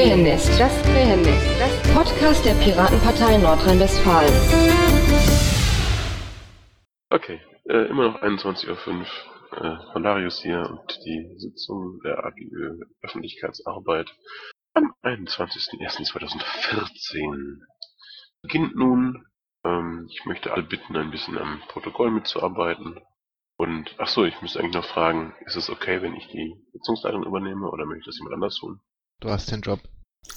Krähennest, das Krähennest, das Podcast der Piratenpartei Nordrhein-Westfalen. Okay, äh, immer noch 21.05 Uhr. Äh, Valarius hier und die Sitzung der AGÖ Öffentlichkeitsarbeit am 21.01.2014 beginnt nun. Ähm, ich möchte alle bitten, ein bisschen am Protokoll mitzuarbeiten. Und, ach so, ich müsste eigentlich noch fragen, ist es okay, wenn ich die Sitzungsleitung übernehme oder möchte das jemand anders tun? Du hast den Job.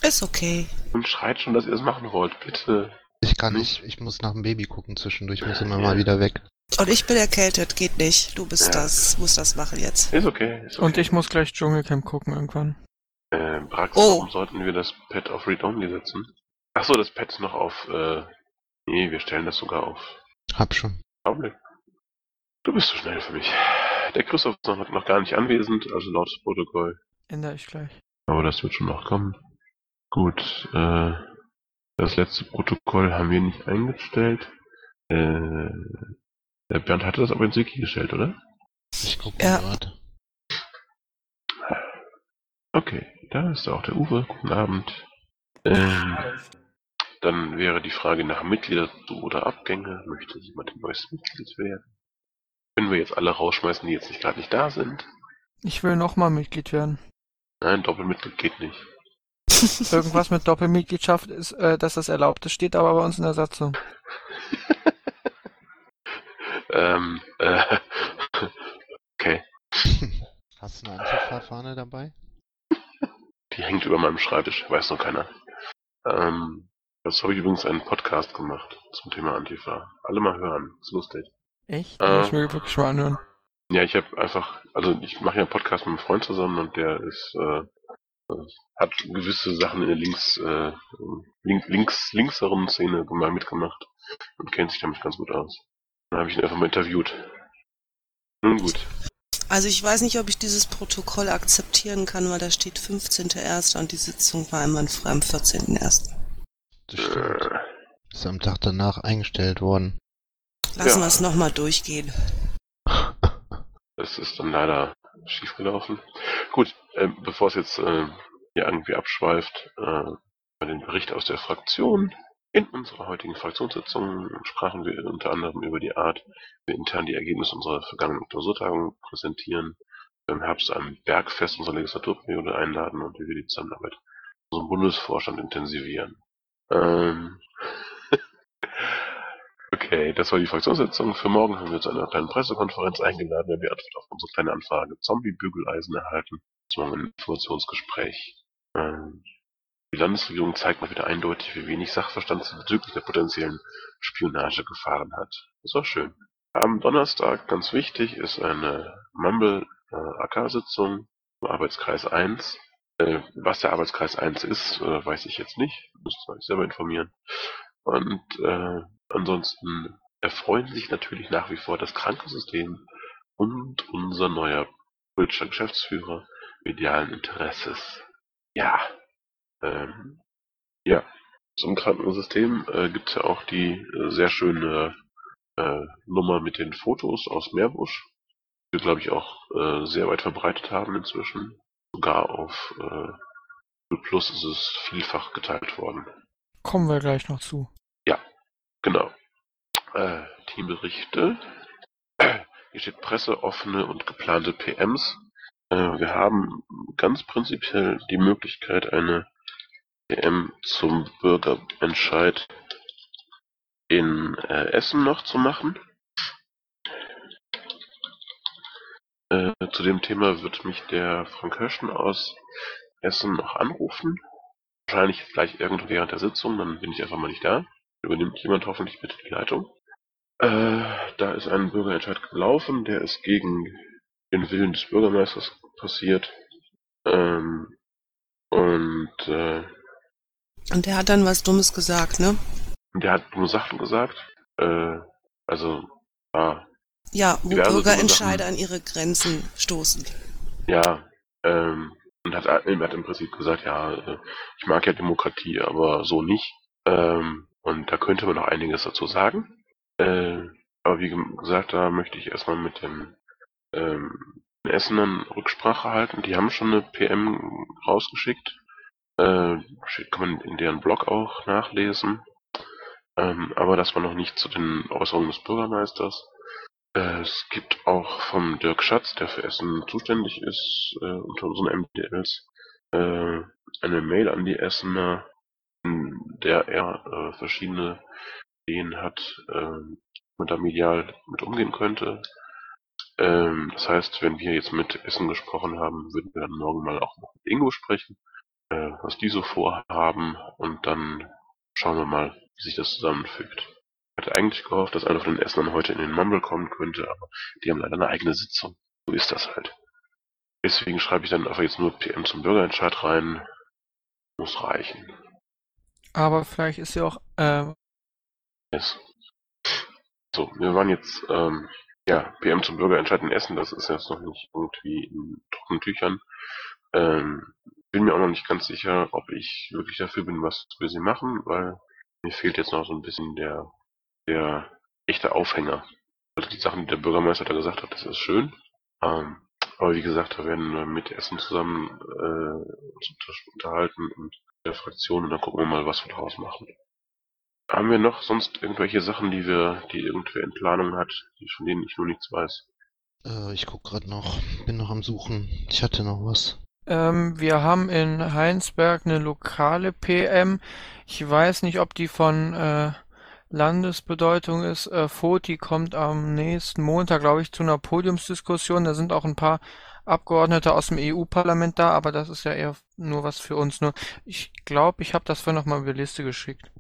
Ist okay. Und schreit schon, dass ihr es machen wollt, bitte. Ich kann nicht, ich muss nach dem Baby gucken zwischendurch, muss immer mal wieder weg. Und ich bin erkältet, geht nicht. Du bist Ja. das, musst das machen jetzt. Ist okay, ist okay. Und ich muss gleich Dschungelcamp gucken irgendwann. Äh, Brax, Oh. warum sollten wir das Pad auf Read Only setzen? Ach so, das Pad ist noch auf, äh, nee, wir stellen das sogar auf Hab schon. Augenblick. Du bist so schnell für mich. Der Christoph ist noch, noch gar nicht anwesend, also laut Protokoll. Ändere ich gleich. Aber das wird schon noch kommen. Gut, äh, das letzte Protokoll haben wir nicht eingestellt. Äh, der Bernd hatte das aber ins Wiki gestellt, oder? Ich gucke Ja. gerade. Okay, da ist auch der Uwe. Guten Abend. Ähm, dann wäre die Frage nach Mitglieder oder Abgänge. Möchte jemand ein neues Mitglied werden? Können wir jetzt alle rausschmeißen, die jetzt nicht gerade nicht da sind? Ich will nochmal Mitglied werden. Nein, Doppelmitglied geht nicht. Irgendwas mit Doppelmitgliedschaft ist, äh, dass das erlaubt ist, steht aber bei uns in der Satzung. ähm, äh, okay. Hast du eine Antifa-Fahne dabei? Die hängt über meinem Schreibtisch, weiß noch keiner. Ähm, das habe ich übrigens einen Podcast gemacht zum Thema Antifa. Alle mal hören, ist lustig. Echt? Äh. Muss ich mir wirklich mal anhören. Ja, ich habe einfach, also ich mache ja einen Podcast mit einem Freund zusammen und der ist, äh, hat gewisse Sachen in der links, äh, link, links, linkseren Szene mal mitgemacht und kennt sich damit ganz gut aus. Dann habe ich ihn einfach mal interviewt. Nun gut. Also ich weiß nicht, ob ich dieses Protokoll akzeptieren kann, weil da steht 15.01. und die Sitzung war einwandfrei am 14.01. Das stimmt. Ist am Tag danach eingestellt worden. Lassen Ja. wir es nochmal durchgehen. das ist dann leider schiefgelaufen. Gut, äh, bevor es jetzt äh, hier irgendwie abschweift, äh, bei den Bericht aus der Fraktion. In unserer heutigen Fraktionssitzung sprachen wir unter anderem über die Art, wie wir intern die Ergebnisse unserer vergangenen Klausurtagung präsentieren, im Herbst ein Bergfest unserer Legislaturperiode einladen und wie wir die Zusammenarbeit mit unserem Bundesvorstand intensivieren. Ähm okay, das war die Fraktionssitzung. Für morgen haben wir zu einer kleinen Pressekonferenz eingeladen, wenn wir Antwort auf unsere kleine Anfrage Zombie-Bügeleisen erhalten. Das war ein Informationsgespräch. Ähm, die Landesregierung zeigt mal wieder eindeutig, wie wenig Sachverstand sie bezüglich der potenziellen Spionagegefahren hat. Das war schön. Am Donnerstag, ganz wichtig, ist eine Mumble äh, im Arbeitskreis 1. Äh, was der Arbeitskreis 1 ist, äh, weiß ich jetzt nicht. Müsst ihr euch selber informieren. Und äh, ansonsten erfreuen sich natürlich nach wie vor das Krankensystem und unser neuer politischer Geschäftsführer medialen Interesses. Ja. Ähm, ja. Zum Krankensystem äh, gibt es ja auch die äh, sehr schöne äh, Nummer mit den Fotos aus Meerbusch, die wir, glaube ich, auch äh, sehr weit verbreitet haben inzwischen. Sogar auf äh, Plus ist es vielfach geteilt worden. Kommen wir gleich noch zu. Genau. Äh, Teamberichte. Hier steht Presse, offene und geplante PMs. Äh, wir haben ganz prinzipiell die Möglichkeit, eine PM zum Bürgerentscheid in äh, Essen noch zu machen. Äh, zu dem Thema wird mich der Frank Höschen aus Essen noch anrufen. Wahrscheinlich gleich irgendwo während der Sitzung, dann bin ich einfach mal nicht da übernimmt jemand hoffentlich bitte die Leitung. Äh, da ist ein Bürgerentscheid gelaufen, der ist gegen den Willen des Bürgermeisters passiert. Ähm, und äh, Und der hat dann was Dummes gesagt, ne? der hat dumme Sachen gesagt. Äh, also, ah, Ja, wo Bürgerentscheide an ihre Grenzen stoßen. ja, ähm, und hat, hat im Prinzip gesagt, ja, äh, ich mag ja Demokratie, aber so nicht. Ähm, und da könnte man noch einiges dazu sagen. Äh, aber wie gesagt, da möchte ich erstmal mit den ähm, Essenern Rücksprache halten. Die haben schon eine PM rausgeschickt. Äh, kann man in deren Blog auch nachlesen. Ähm, aber das war noch nicht zu den Äußerungen des Bürgermeisters. Äh, es gibt auch vom Dirk Schatz, der für Essen zuständig ist, äh, unter unseren MDLs, äh, eine Mail an die Essener, der er äh, verschiedene Ideen hat, äh, man da medial mit umgehen könnte. Ähm, das heißt, wenn wir jetzt mit Essen gesprochen haben, würden wir dann morgen mal auch noch mit Ingo sprechen, äh, was die so vorhaben und dann schauen wir mal, wie sich das zusammenfügt. Ich hatte eigentlich gehofft, dass einer von den Essenern heute in den Mumble kommen könnte, aber die haben leider eine eigene Sitzung. So ist das halt. Deswegen schreibe ich dann einfach jetzt nur PM zum Bürgerentscheid rein. Muss reichen. Aber vielleicht ist ja auch, äh, Yes. So, wir waren jetzt, ähm, ja, PM zum Bürgerentscheid in Essen, das ist jetzt noch nicht irgendwie in trockenen Tüchern. Ähm, bin mir auch noch nicht ganz sicher, ob ich wirklich dafür bin, was wir sie machen, weil mir fehlt jetzt noch so ein bisschen der, der echte Aufhänger. Also die Sachen, die der Bürgermeister da gesagt hat, das ist schön. Ähm, aber wie gesagt, da werden wir mit Essen zusammen äh, uns unter- unterhalten und der Fraktion und dann gucken wir mal, was wir daraus machen. Haben wir noch sonst irgendwelche Sachen, die wir, die irgendwer in Planung hat, die, von denen ich nur nichts weiß? Äh, ich guck gerade noch. Bin noch am Suchen. Ich hatte noch was. ähm, wir haben in Heinsberg eine lokale PM. Ich weiß nicht, ob die von äh, Landesbedeutung ist. Äh, Foti kommt am nächsten Montag, glaube ich, zu einer Podiumsdiskussion. Da sind auch ein paar Abgeordnete aus dem EU-Parlament da, aber das ist ja eher nur was für uns. Nur ich glaube, ich habe das vorhin noch mal über die Liste geschickt.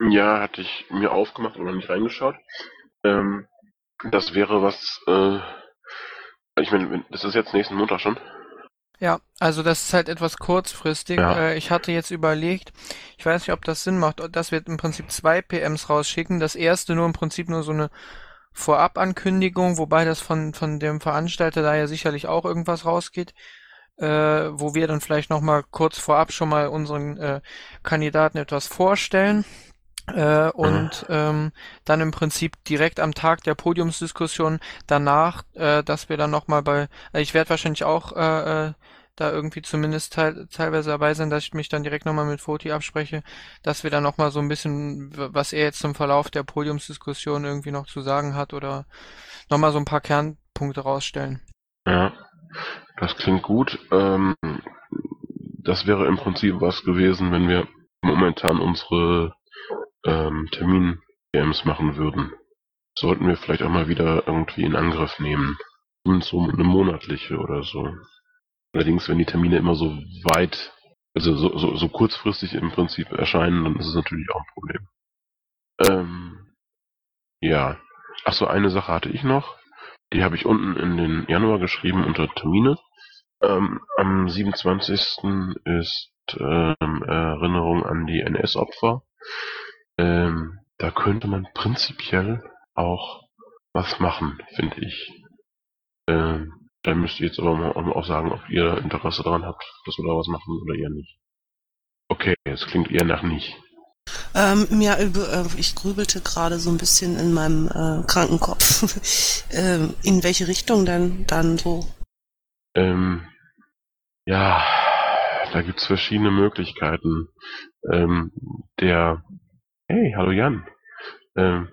Ja, hatte ich mir aufgemacht, aber nicht reingeschaut. Ähm, das wäre was, äh, ich meine, das ist jetzt nächsten Montag schon. Ja, also das ist halt etwas kurzfristig. Ja. Äh, ich hatte jetzt überlegt, ich weiß nicht, ob das Sinn macht, dass wir im Prinzip zwei PMs rausschicken. Das erste nur im Prinzip nur so eine Vorabankündigung, wobei das von, von dem Veranstalter da ja sicherlich auch irgendwas rausgeht, äh, wo wir dann vielleicht nochmal kurz vorab schon mal unseren äh, Kandidaten etwas vorstellen. Äh, und ähm, dann im Prinzip direkt am Tag der Podiumsdiskussion danach, äh, dass wir dann nochmal bei, also ich werde wahrscheinlich auch äh, äh, da irgendwie zumindest teil, teilweise dabei sein, dass ich mich dann direkt nochmal mit Foti abspreche, dass wir dann nochmal so ein bisschen, was er jetzt zum Verlauf der Podiumsdiskussion irgendwie noch zu sagen hat oder nochmal so ein paar Kernpunkte rausstellen. Ja, das klingt gut. Ähm, das wäre im Prinzip was gewesen, wenn wir momentan unsere ähm, Termin-PMs machen würden. Sollten wir vielleicht auch mal wieder irgendwie in Angriff nehmen. Und so eine monatliche oder so. Allerdings, wenn die Termine immer so weit, also so, so, so kurzfristig im Prinzip erscheinen, dann ist es natürlich auch ein Problem. Ähm, ja. Ach so, eine Sache hatte ich noch. Die habe ich unten in den Januar geschrieben unter Termine. Ähm, am 27. ist ähm, Erinnerung an die NS-Opfer. Ähm, da könnte man prinzipiell auch was machen, finde ich. Ähm, da müsst ihr jetzt aber mal auch sagen, ob ihr Interesse daran habt, dass wir da was machen oder eher nicht. Okay, es klingt eher nach nicht. Ähm, ja, äh, ich grübelte gerade so ein bisschen in meinem äh, kranken Kopf. ähm, in welche Richtung denn dann so? Ähm, ja, da gibt's verschiedene Möglichkeiten. Ähm, der, hey, hallo Jan. Ähm,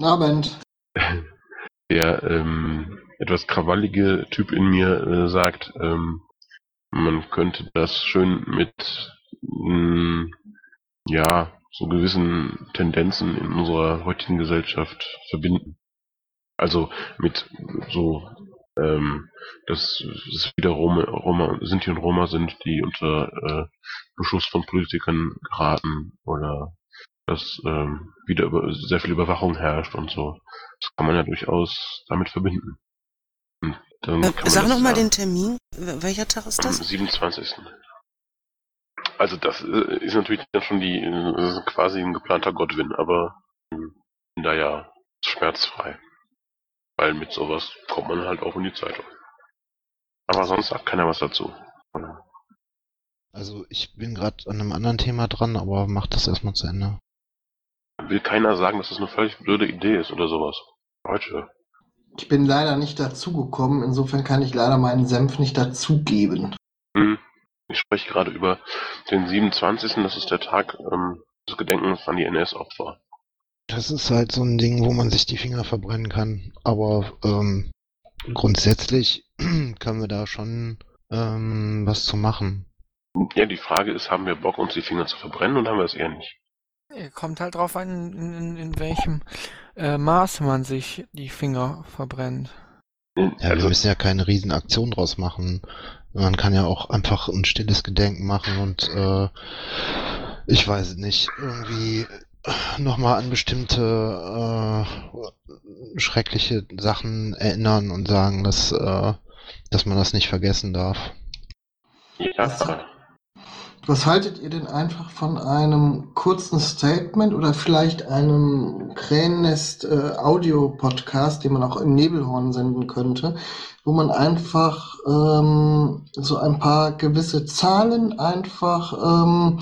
Abend. der ähm, etwas krawallige Typ in mir äh, sagt, ähm, man könnte das schön mit mh, ja so gewissen Tendenzen in unserer heutigen Gesellschaft verbinden. Also mit so ähm, dass es wieder Roma, Roma, Sinti und Roma sind, die unter äh, Beschuss von Politikern geraten oder dass ähm, wieder über, sehr viel Überwachung herrscht und so. Das kann man ja durchaus damit verbinden. Dann Äh, sag das noch mal den. Termin. Welcher Tag ist Am das? 27. Also das äh, ist natürlich dann schon die, äh, das ist quasi ein geplanter Godwin, aber bin da ja schmerzfrei. Weil mit sowas kommt man halt auch in die Zeitung. Aber sonst sagt keiner was dazu. Also ich bin gerade an einem anderen Thema dran, aber mach das erstmal zu Ende. Will keiner sagen, dass das eine völlig blöde Idee ist oder sowas. Leute. Ich bin leider nicht dazugekommen, insofern kann ich leider meinen Senf nicht dazugeben. Hm, Ich spreche gerade über den 27. Das ist der Tag ähm, des Gedenkens an die NS-Opfer. Das ist halt so ein Ding, wo man sich die Finger verbrennen kann. Aber ähm, grundsätzlich können wir da schon ähm, was zu machen. Ja, die Frage ist, haben wir Bock, uns die Finger zu verbrennen oder haben wir es eher nicht? Kommt halt drauf an, in, in, in welchem äh, Maße man sich die Finger verbrennt. Ja, wir müssen ja keine Riesenaktion draus machen. Man kann ja auch einfach ein stilles Gedenken machen und äh, ich weiß nicht, irgendwie nochmal an bestimmte äh, schreckliche Sachen erinnern und sagen, dass, äh, dass man das nicht vergessen darf. ja, Was haltet ihr denn einfach von einem kurzen Statement oder vielleicht einem Krähennest äh, den man auch im Nebelhorn senden könnte, wo man einfach ähm, so ein paar gewisse Zahlen einfach ähm,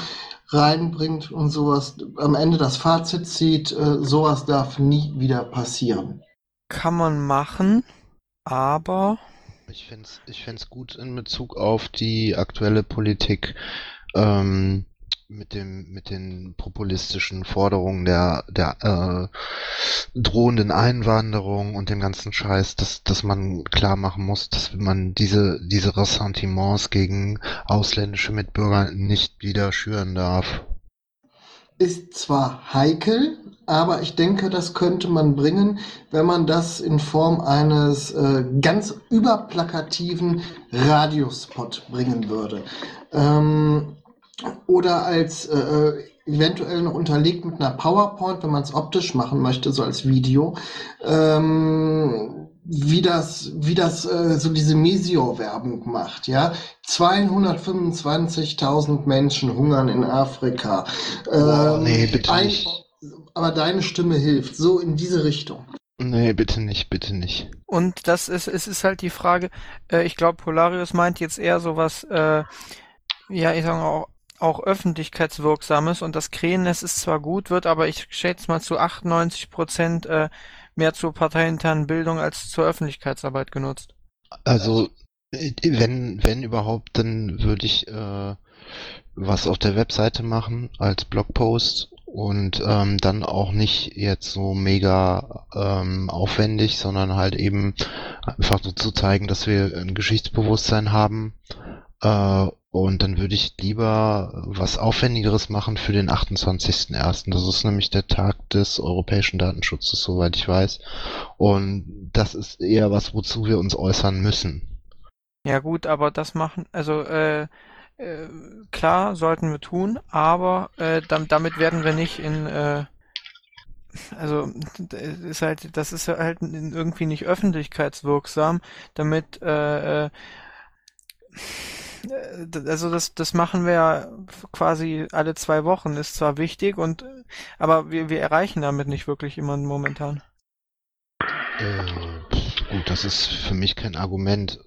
reinbringt und sowas am Ende das Fazit zieht, äh, sowas darf nie wieder passieren. Kann man machen, aber Ich fände ich fänd's gut in Bezug auf die aktuelle Politik ähm, mit dem mit den populistischen Forderungen der der äh, drohenden Einwanderung und dem ganzen Scheiß, dass dass man klar machen muss, dass man diese diese Ressentiments gegen ausländische Mitbürger nicht wieder schüren darf. ist zwar heikel, aber ich denke, das könnte man bringen, wenn man das in Form eines äh, ganz überplakativen Radiospot bringen würde. Ähm, oder als äh, äh, eventuell noch unterlegt mit einer PowerPoint, wenn man es optisch machen möchte, so als Video. Ähm, wie das, wie das äh, so diese Mesio-Werbung macht, ja. 225.000 Menschen hungern in Afrika. Ähm, nee, bitte ein- nicht. Aber deine Stimme hilft, so in diese Richtung. Nee, bitte nicht, bitte nicht. Und das ist, es ist halt die Frage, äh, ich glaube, Polarius meint jetzt eher sowas, äh, ja, ich sag mal auch, auch öffentlichkeitswirksames und das Krähennest ist zwar gut, wird aber ich schätze mal zu 98 Prozent äh, mehr zur parteiinternen Bildung als zur Öffentlichkeitsarbeit genutzt. Also, äh, wenn, wenn überhaupt, dann würde ich äh, was auf der Webseite machen als Blogpost und ähm, dann auch nicht jetzt so mega ähm, aufwendig, sondern halt eben einfach so zu zeigen, dass wir ein Geschichtsbewusstsein haben. Äh, und dann würde ich lieber was Aufwendigeres machen für den 28.01. Das ist nämlich der Tag des europäischen Datenschutzes, soweit ich weiß. Und das ist eher was, wozu wir uns äußern müssen. Ja gut, aber das machen, also äh, äh, klar sollten wir tun, aber äh, dam damit werden wir nicht in äh, also d- ist halt, das ist halt irgendwie nicht öffentlichkeitswirksam, damit äh, äh, äh, also das das machen wir quasi alle zwei Wochen, ist zwar wichtig und äh, aber wir wir erreichen damit nicht wirklich jemanden momentan. Äh, pf, gut, das ist für mich kein Argument.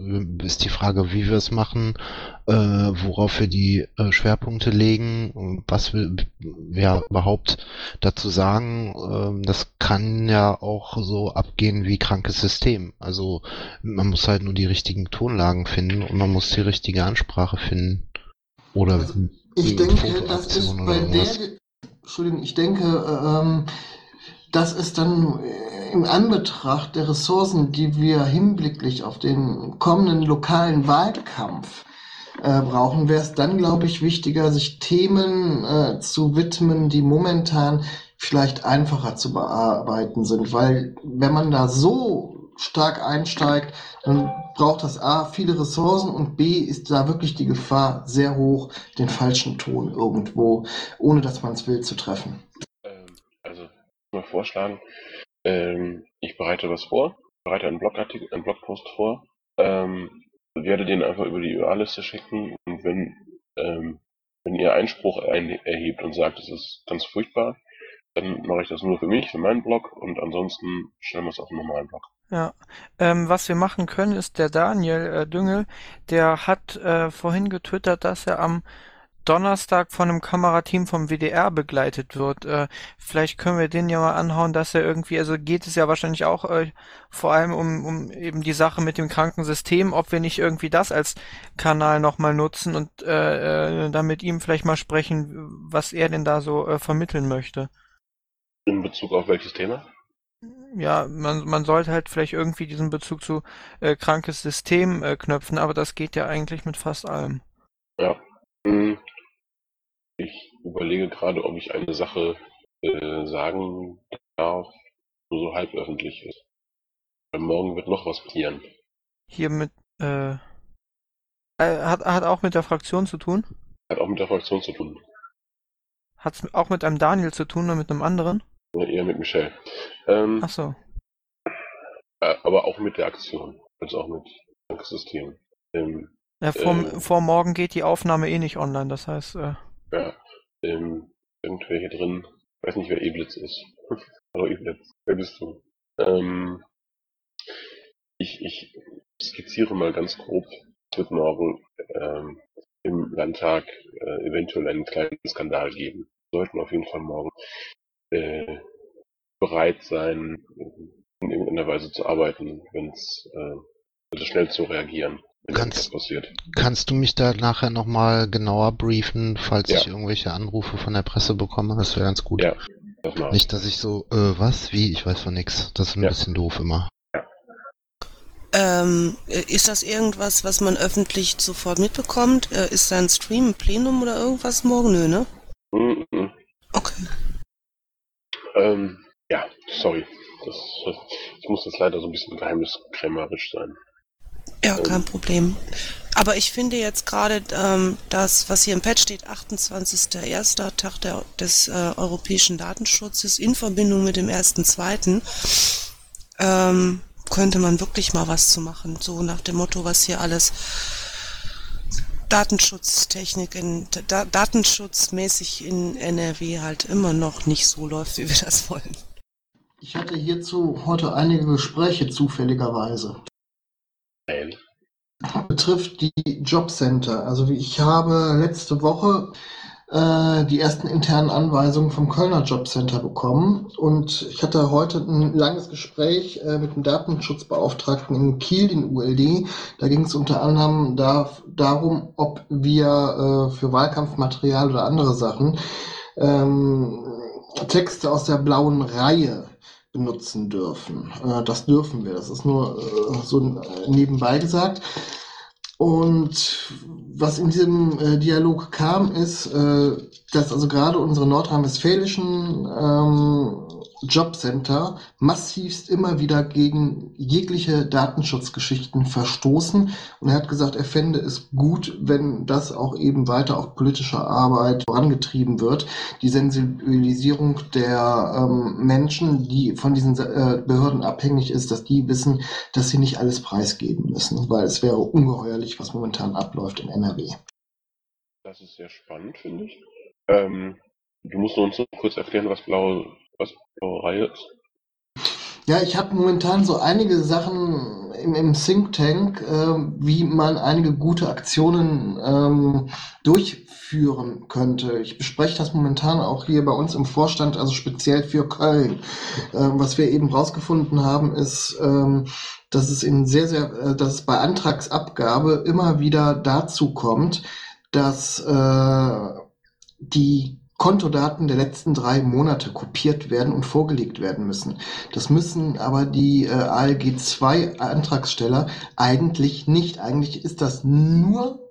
Ist die Frage, wie wir es machen, äh, worauf wir die äh, Schwerpunkte legen, was wir ja überhaupt dazu sagen. Ähm, das kann ja auch so abgehen wie krankes System. Also man muss halt nur die richtigen Tonlagen finden und man muss die richtige Ansprache finden. Oder Also, Ich denke, das ist bei der. Entschuldigung, ich denke, äh, ähm, das ist dann äh, im Anbetracht der Ressourcen, die wir hinblicklich auf den kommenden lokalen Wahlkampf äh, brauchen, wäre es dann, glaube ich, wichtiger, sich Themen äh, zu widmen, die momentan vielleicht einfacher zu bearbeiten sind, weil wenn man da so stark einsteigt, dann braucht das A viele Ressourcen und B ist da wirklich die Gefahr sehr hoch, den falschen Ton irgendwo, ohne dass man es will, zu treffen. Ähm, also, ich würde mal vorschlagen, ähm, ich bereite was vor, bereite einen Blogartikel, einen Blogpost vor, ähm, werde den einfach über die UA-Liste schicken und wenn, ähm, wenn ihr Einspruch ein erhebt und sagt, es ist ganz furchtbar, dann mache ich das nur für mich, für meinen Blog und ansonsten stellen wir es auf einen normalen Blog. Ja, ähm, was wir machen können, ist der Daniel äh, Düngel, der hat äh, vorhin getwittert, dass er am Donnerstag von einem Kamerateam vom WDR begleitet wird. Äh, vielleicht können wir den ja mal anhauen, dass er irgendwie, also geht es ja wahrscheinlich auch äh, vor allem um, um eben die Sache mit dem Krankensystem, ob wir nicht irgendwie das als Kanal nochmal nutzen und äh, äh, dann mit ihm vielleicht mal sprechen, was er denn da so äh, vermitteln möchte. In Bezug auf welches Thema? Ja, man, man sollte halt vielleicht irgendwie diesen Bezug zu äh, krankes System äh, knöpfen, aber das geht ja eigentlich mit fast allem. Ja. Hm. Ich überlege gerade, ob ich eine Sache äh, sagen darf, die so halb öffentlich ist. Weil morgen wird noch was passieren. Hier mit, äh, äh, hat, hat auch mit der Fraktion zu tun? Hat auch mit der Fraktion zu tun. Hat's auch mit einem Daniel zu tun oder mit einem anderen? Ja, eher mit Michelle. Ähm, Ach so. äh, aber auch mit der Aktion. Also auch mit Krankensystem. Ähm, Ja, vor, Ähm. vor morgen geht die Aufnahme eh nicht online, das heißt, äh, ja, ähm, irgendwelche drin. Ich weiß nicht, wer Eblitz ist. Hallo Eblitz, wer bist du? Ähm, ich, ich skizziere mal ganz grob, es wird morgen ähm, im Landtag äh, eventuell einen kleinen Skandal geben. Wir sollten auf jeden Fall morgen äh, bereit sein, in irgendeiner Weise zu arbeiten, wenn es äh, also schnell zu reagieren, Kannst-. Kannst du mich da nachher nochmal genauer briefen, falls Ja. ich irgendwelche Anrufe von der Presse bekomme? Das wäre ganz gut. Ja, das. Nicht, dass ich so, äh, was, wie, ich weiß von nix. Das ist ein Ja. bisschen doof immer. Ähm, äh, ist das irgendwas, was man öffentlich sofort mitbekommt? Äh, ist da ein Stream, ein Plenum oder irgendwas morgen? Nö, ne? Mm, mm. Okay. Ähm, ja, sorry. Das, das, ich muss jetzt leider so ein bisschen geheimniskrämerisch sein. Ja, kein Problem. Aber ich finde jetzt gerade ähm, das, was hier im Pad steht, 28.01. Tag der, des äh, europäischen Datenschutzes in Verbindung mit dem 1.2. Ähm, könnte man wirklich mal was zu machen. So nach dem Motto, was hier alles Datenschutztechnik in da, datenschutzmäßig in NRW halt immer noch nicht so läuft, wie wir das wollen. Ich hatte hierzu heute einige Gespräche zufälligerweise. Betrifft die Jobcenter. Also ich habe letzte Woche äh, die ersten internen Anweisungen vom Kölner Jobcenter bekommen und ich hatte heute ein langes Gespräch äh, mit dem Datenschutzbeauftragten in Kiel, den ULD. Da ging es unter anderem da, darum, ob wir äh, für Wahlkampfmaterial oder andere Sachen ähm, Texte aus der blauen Reihe benutzen dürfen. Äh, das dürfen wir. Das ist nur äh, so äh, nebenbei gesagt. Und was in diesem äh, Dialog kam, ist, äh, dass also gerade unsere nordrhein-westfälischen ähm, Jobcenter massivst immer wieder gegen jegliche Datenschutzgeschichten verstoßen. Und er hat gesagt, er fände es gut, wenn das auch eben weiter auf politischer Arbeit vorangetrieben wird. Die Sensibilisierung der ähm, Menschen, die von diesen äh, Behörden abhängig ist, dass die wissen, dass sie nicht alles preisgeben müssen, weil es wäre ungeheuerlich, was momentan abläuft in NRW. Das ist sehr spannend, finde ich. Ähm, du musst uns noch kurz erklären, was blaue, was blaue Reihe ist. Ja, ich habe momentan so einige Sachen im, im Think Tank, äh, wie man einige gute Aktionen ähm, durchführen könnte. Ich bespreche das momentan auch hier bei uns im Vorstand, also speziell für Köln. Ähm, was wir eben rausgefunden haben, ist, ähm, dass es in sehr, sehr, äh, dass es bei Antragsabgabe immer wieder dazu kommt, dass äh, die Kontodaten der letzten drei Monate kopiert werden und vorgelegt werden müssen. Das müssen aber die äh, ALG 2 Antragsteller eigentlich nicht. Eigentlich ist das nur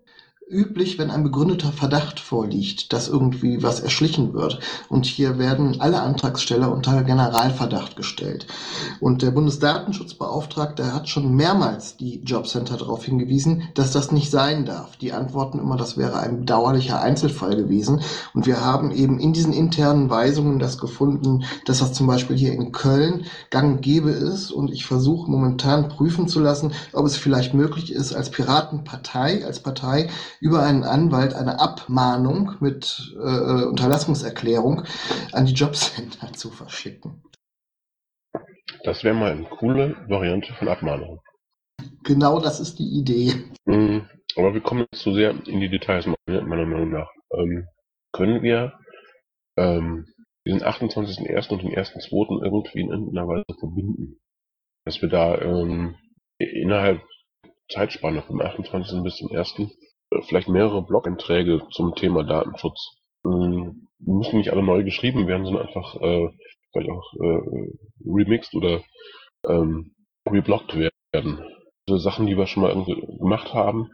üblich, wenn ein begründeter Verdacht vorliegt, dass irgendwie was erschlichen wird. Und hier werden alle Antragsteller unter Generalverdacht gestellt. Und der Bundesdatenschutzbeauftragte hat schon mehrmals die Jobcenter darauf hingewiesen, dass das nicht sein darf. Die antworten immer, das wäre ein bedauerlicher Einzelfall gewesen. Und wir haben eben in diesen internen Weisungen das gefunden, dass das zum Beispiel hier in Köln gang und gäbe ist. Und ich versuche momentan prüfen zu lassen, ob es vielleicht möglich ist, als Piratenpartei, als Partei über einen Anwalt eine Abmahnung mit äh, Unterlassungserklärung an die Jobcenter zu verschicken. Das wäre mal eine coole Variante von Abmahnung. Genau das ist die Idee. Mhm. Aber wir kommen jetzt zu sehr in die Details, meiner Meinung nach. ähm, können wir ähm, diesen 28.01. und den 1.02. irgendwie in irgendeiner Weise verbinden. Dass wir da ähm, innerhalb Zeitspanne vom 28. bis zum 1. äh, vielleicht mehrere Blog-Einträge zum Thema Datenschutz. Ähm, müssen nicht alle neu geschrieben werden, sondern einfach äh, vielleicht auch äh, remixed oder ähm, reblockt werden. Also Sachen, die wir schon mal gemacht haben,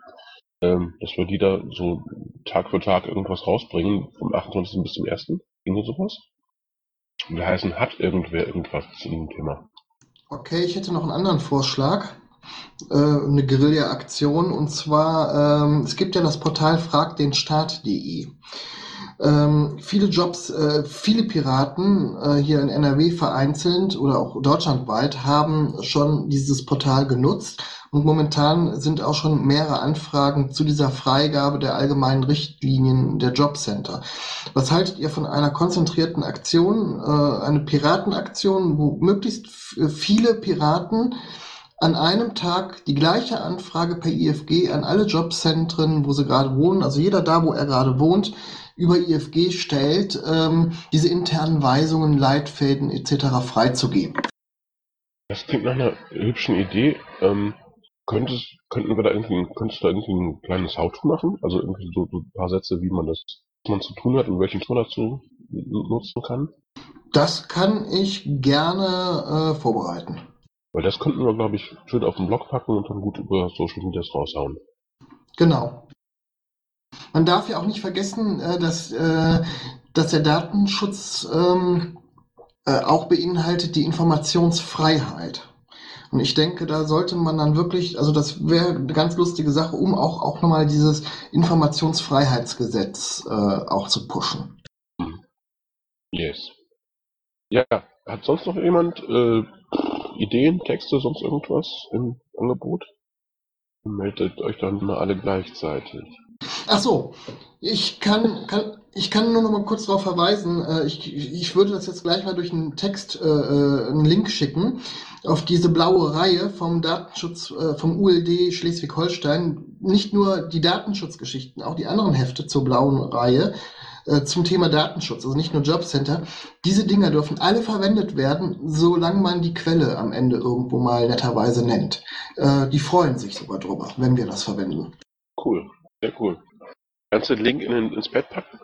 ähm, dass wir die da so Tag für Tag irgendwas rausbringen, vom 28. bis zum 1. Ginge sowas? Will heißen, hat irgendwer irgendwas zu dem Thema? Okay, ich hätte noch einen anderen Vorschlag. Äh, eine Guerilla-Aktion. Und zwar, ähm, es gibt ja das Portal fragdenstaat.de. Ähm, viele Jobs, äh, viele Piraten äh, hier in NRW vereinzelt oder auch deutschlandweit haben schon dieses Portal genutzt und momentan sind auch schon mehrere Anfragen zu dieser Freigabe der allgemeinen Richtlinien der Jobcenter. Was haltet ihr von einer konzentrierten Aktion, äh, eine Piratenaktion, wo möglichst viele Piraten an einem Tag die gleiche Anfrage per IFG an alle Jobzentren, wo sie gerade wohnen, also jeder da, wo er gerade wohnt, über IFG stellt, ähm, diese internen Weisungen, Leitfäden etc. freizugeben. Das klingt nach einer hübschen Idee. Ähm, könntest, könnten wir da irgendwie, könntest du da irgendwie ein kleines How-To machen? Also irgendwie so, so, ein paar Sätze, wie man das was man zu tun hat und welchen Tool dazu nutzen kann? Das kann ich gerne äh, vorbereiten. Weil das könnten wir, glaube ich, schön auf den Blog packen und dann gut über Social Media raushauen. Genau. Man darf ja auch nicht vergessen, äh, dass, äh, dass der Datenschutz ähm, äh, auch beinhaltet die Informationsfreiheit. Und ich denke, da sollte man dann wirklich, also das wäre eine ganz lustige Sache, um auch, auch nochmal dieses Informationsfreiheitsgesetz äh, auch zu pushen. Yes. Ja, hat sonst noch jemand äh, Ideen, Texte, sonst irgendwas im Angebot? Meldet euch dann mal alle gleichzeitig. Ach so, ich kann, kann, ich kann nur noch mal kurz darauf verweisen. Äh, ich, ich würde das jetzt gleich mal durch einen Text, äh, äh einen Link schicken auf diese blaue Reihe vom Datenschutz, äh, vom ULD Schleswig-Holstein. Nicht nur die Datenschutzgeschichten, auch die anderen Hefte zur blauen Reihe äh, zum Thema Datenschutz, also nicht nur Jobcenter. Diese Dinger dürfen alle verwendet werden, solange man die Quelle am Ende irgendwo mal netterweise nennt. Äh, die freuen sich sogar drüber, wenn wir das verwenden. Cool, sehr cool. Kannst du den Link in, ins Bett packen?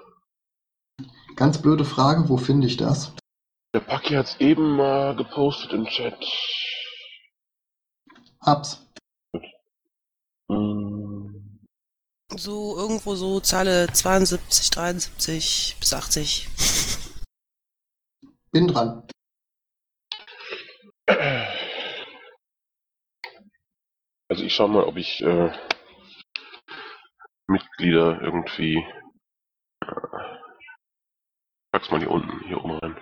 Ganz blöde Frage, wo finde ich das? Der Paki hat es eben mal gepostet im Chat. Hab's. Gut. Hm. So irgendwo so Zahle 72, 73 bis 80. Bin dran. Also ich schau mal, ob ich äh, Mitglieder irgendwie äh, pack's mal hier unten, hier oben rein.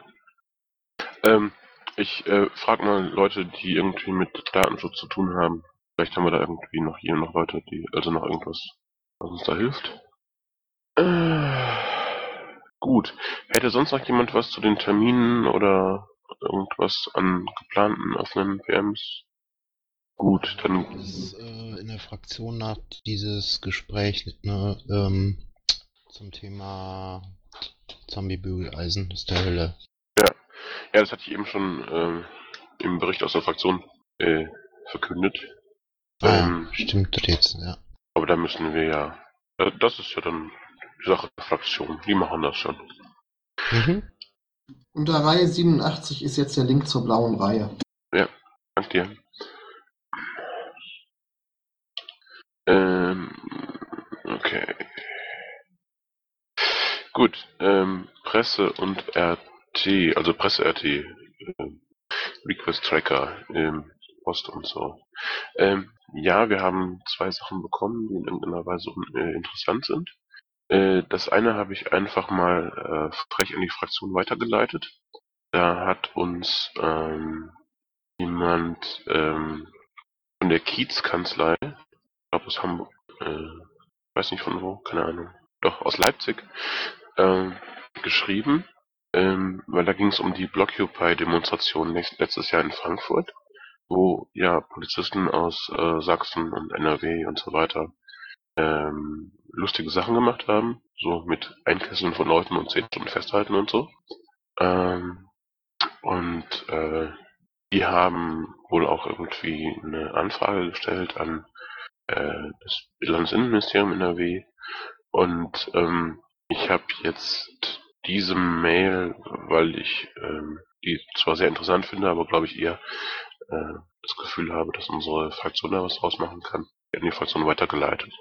Ähm, ich äh, frage mal Leute, die irgendwie mit Datenschutz zu tun haben. Vielleicht haben wir da irgendwie noch hier noch Leute, die also noch irgendwas was uns da hilft. Äh, gut. Hätte sonst noch jemand was zu den Terminen oder irgendwas an geplanten offenen PMs? Gut, dann. Das, äh, in der Fraktion nach dieses Gespräch ne, ähm, zum Thema Zombie-Bügeleisen ist der Hölle. Ja. ja, das hatte ich eben schon ähm, im Bericht aus der Fraktion äh, verkündet. Ah, ähm, stimmt jetzt, ja. Aber da müssen wir ja. Äh, das ist ja dann die Sache der Fraktion. Die machen das schon. Mhm. Unter Reihe 87 ist jetzt der Link zur blauen Reihe. Ja, danke dir. Ähm, okay. Gut, ähm, Presse und RT, also Presse-RT, äh, Request Tracker, ähm, Post und so. Ähm, ja, wir haben zwei Sachen bekommen, die in irgendeiner Weise äh, interessant sind. Äh, das eine habe ich einfach mal äh, frech in die Fraktion weitergeleitet. Da hat uns ähm, jemand ähm, von der Kiez-Kanzlei, ich glaube aus Hamburg, äh, weiß nicht von wo, keine Ahnung, doch aus Leipzig, äh, geschrieben, ähm, weil da ging es um die Blockupy-Demonstration letztes Jahr in Frankfurt wo ja Polizisten aus äh, Sachsen und NRW und so weiter ähm, lustige Sachen gemacht haben. so mit Einkesseln von Leuten und 10 Stunden festhalten und so. Ähm, und äh, die haben wohl auch irgendwie eine Anfrage gestellt an äh, das Landesinnenministerium NRW. Und ähm, ich habe jetzt diese Mail, weil ich ähm, die zwar sehr interessant finde, aber glaube ich eher äh, das Gefühl habe, dass unsere Fraktion da was draus machen kann, in die Fraktion weitergeleitet.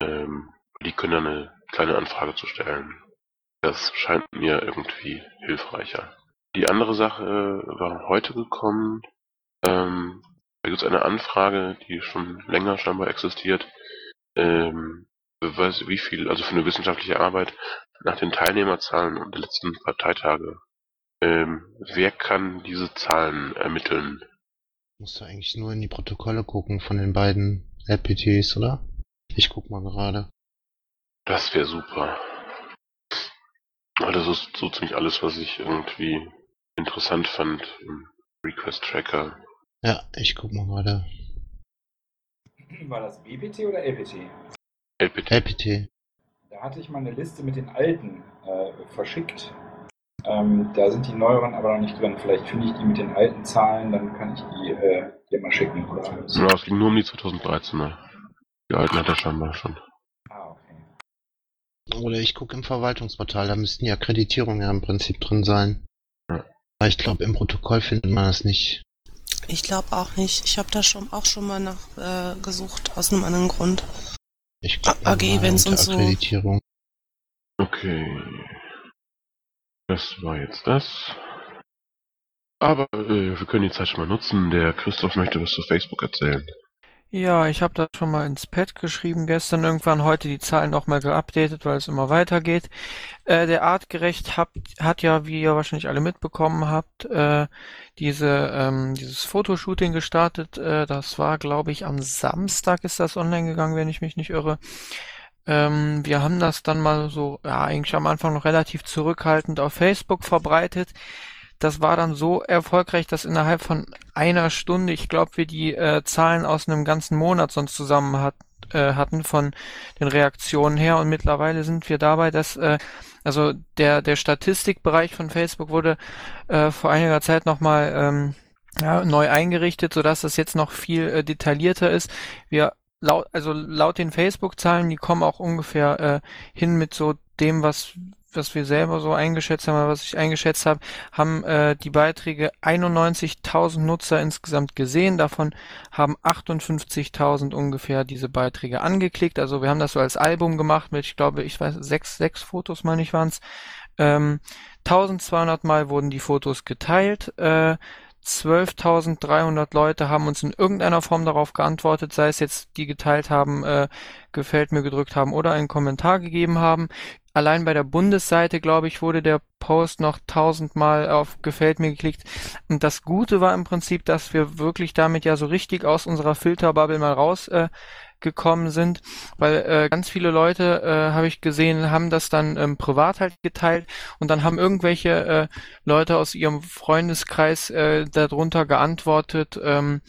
Ähm, die können dann eine kleine Anfrage zu stellen. Das scheint mir irgendwie hilfreicher. Die andere Sache war heute gekommen. Ähm, da gibt es eine Anfrage, die schon länger scheinbar existiert. Ähm, wie viel, also für eine wissenschaftliche Arbeit nach den Teilnehmerzahlen der letzten Parteitage. Ähm, wer kann diese Zahlen ermitteln? Musst du eigentlich nur in die Protokolle gucken von den beiden LPTs, oder? Ich guck mal gerade. Das wäre super. Aber das ist so ziemlich alles, was ich irgendwie interessant fand im Request Tracker. Ja, ich guck mal gerade. War das BPT oder LPT? LPT. LPT. Da hatte ich mal eine Liste mit den alten äh, verschickt. Ähm, da sind die neueren aber noch nicht drin. Vielleicht finde ich die mit den alten Zahlen, dann kann ich die äh, dir mal schicken. Oder? Ja, es ging nur um die 2013er. Die alten hat er scheinbar schon. Ah, okay. Oder ich gucke im Verwaltungsportal, da müssten die Akkreditierungen ja im Prinzip drin sein. Ja. Aber ich glaube, im Protokoll findet man das nicht. Ich glaube auch nicht. Ich habe da schon auch schon mal nach äh, gesucht aus einem anderen Grund. Ich A- AG mal Events unter und so. Akkreditierung. Okay. Das war jetzt das. Aber äh, wir können die Zeit schon mal nutzen. Der Christoph möchte was zu Facebook erzählen. Ja, ich habe das schon mal ins Pad geschrieben gestern irgendwann, heute die Zahlen nochmal geupdatet, weil es immer weitergeht. Äh, der Artgerecht hat, hat ja, wie ihr wahrscheinlich alle mitbekommen habt, äh, diese, ähm, dieses Fotoshooting gestartet. Äh, das war, glaube ich, am Samstag ist das online gegangen, wenn ich mich nicht irre. Ähm, wir haben das dann mal so, ja, eigentlich am Anfang noch relativ zurückhaltend auf Facebook verbreitet. Das war dann so erfolgreich, dass innerhalb von einer Stunde, ich glaube, wir die äh, Zahlen aus einem ganzen Monat sonst zusammen hat, äh, hatten von den Reaktionen her. Und mittlerweile sind wir dabei, dass äh, also der der Statistikbereich von Facebook wurde äh, vor einiger Zeit nochmal ähm, ja, neu eingerichtet, sodass das jetzt noch viel äh, detaillierter ist. Wir laut, also laut den Facebook-Zahlen, die kommen auch ungefähr äh, hin mit so dem, was was wir selber so eingeschätzt haben, was ich eingeschätzt habe, haben äh, die Beiträge 91.000 Nutzer insgesamt gesehen. Davon haben 58.000 ungefähr diese Beiträge angeklickt. Also wir haben das so als Album gemacht mit, ich glaube, ich weiß, sechs, sechs Fotos, meine ich, waren's. Ähm, 1200 Mal wurden die Fotos geteilt. Äh, 12.300 Leute haben uns in irgendeiner Form darauf geantwortet, sei es jetzt die geteilt haben, äh, gefällt mir gedrückt haben oder einen Kommentar gegeben haben. Allein bei der Bundesseite, glaube ich, wurde der Post noch tausendmal auf gefällt mir geklickt. Und das Gute war im Prinzip, dass wir wirklich damit ja so richtig aus unserer Filterbubble mal raus äh, gekommen sind, weil äh, ganz viele Leute, äh, habe ich gesehen, haben das dann ähm, privat halt geteilt und dann haben irgendwelche äh, Leute aus ihrem Freundeskreis äh, darunter geantwortet, ähm,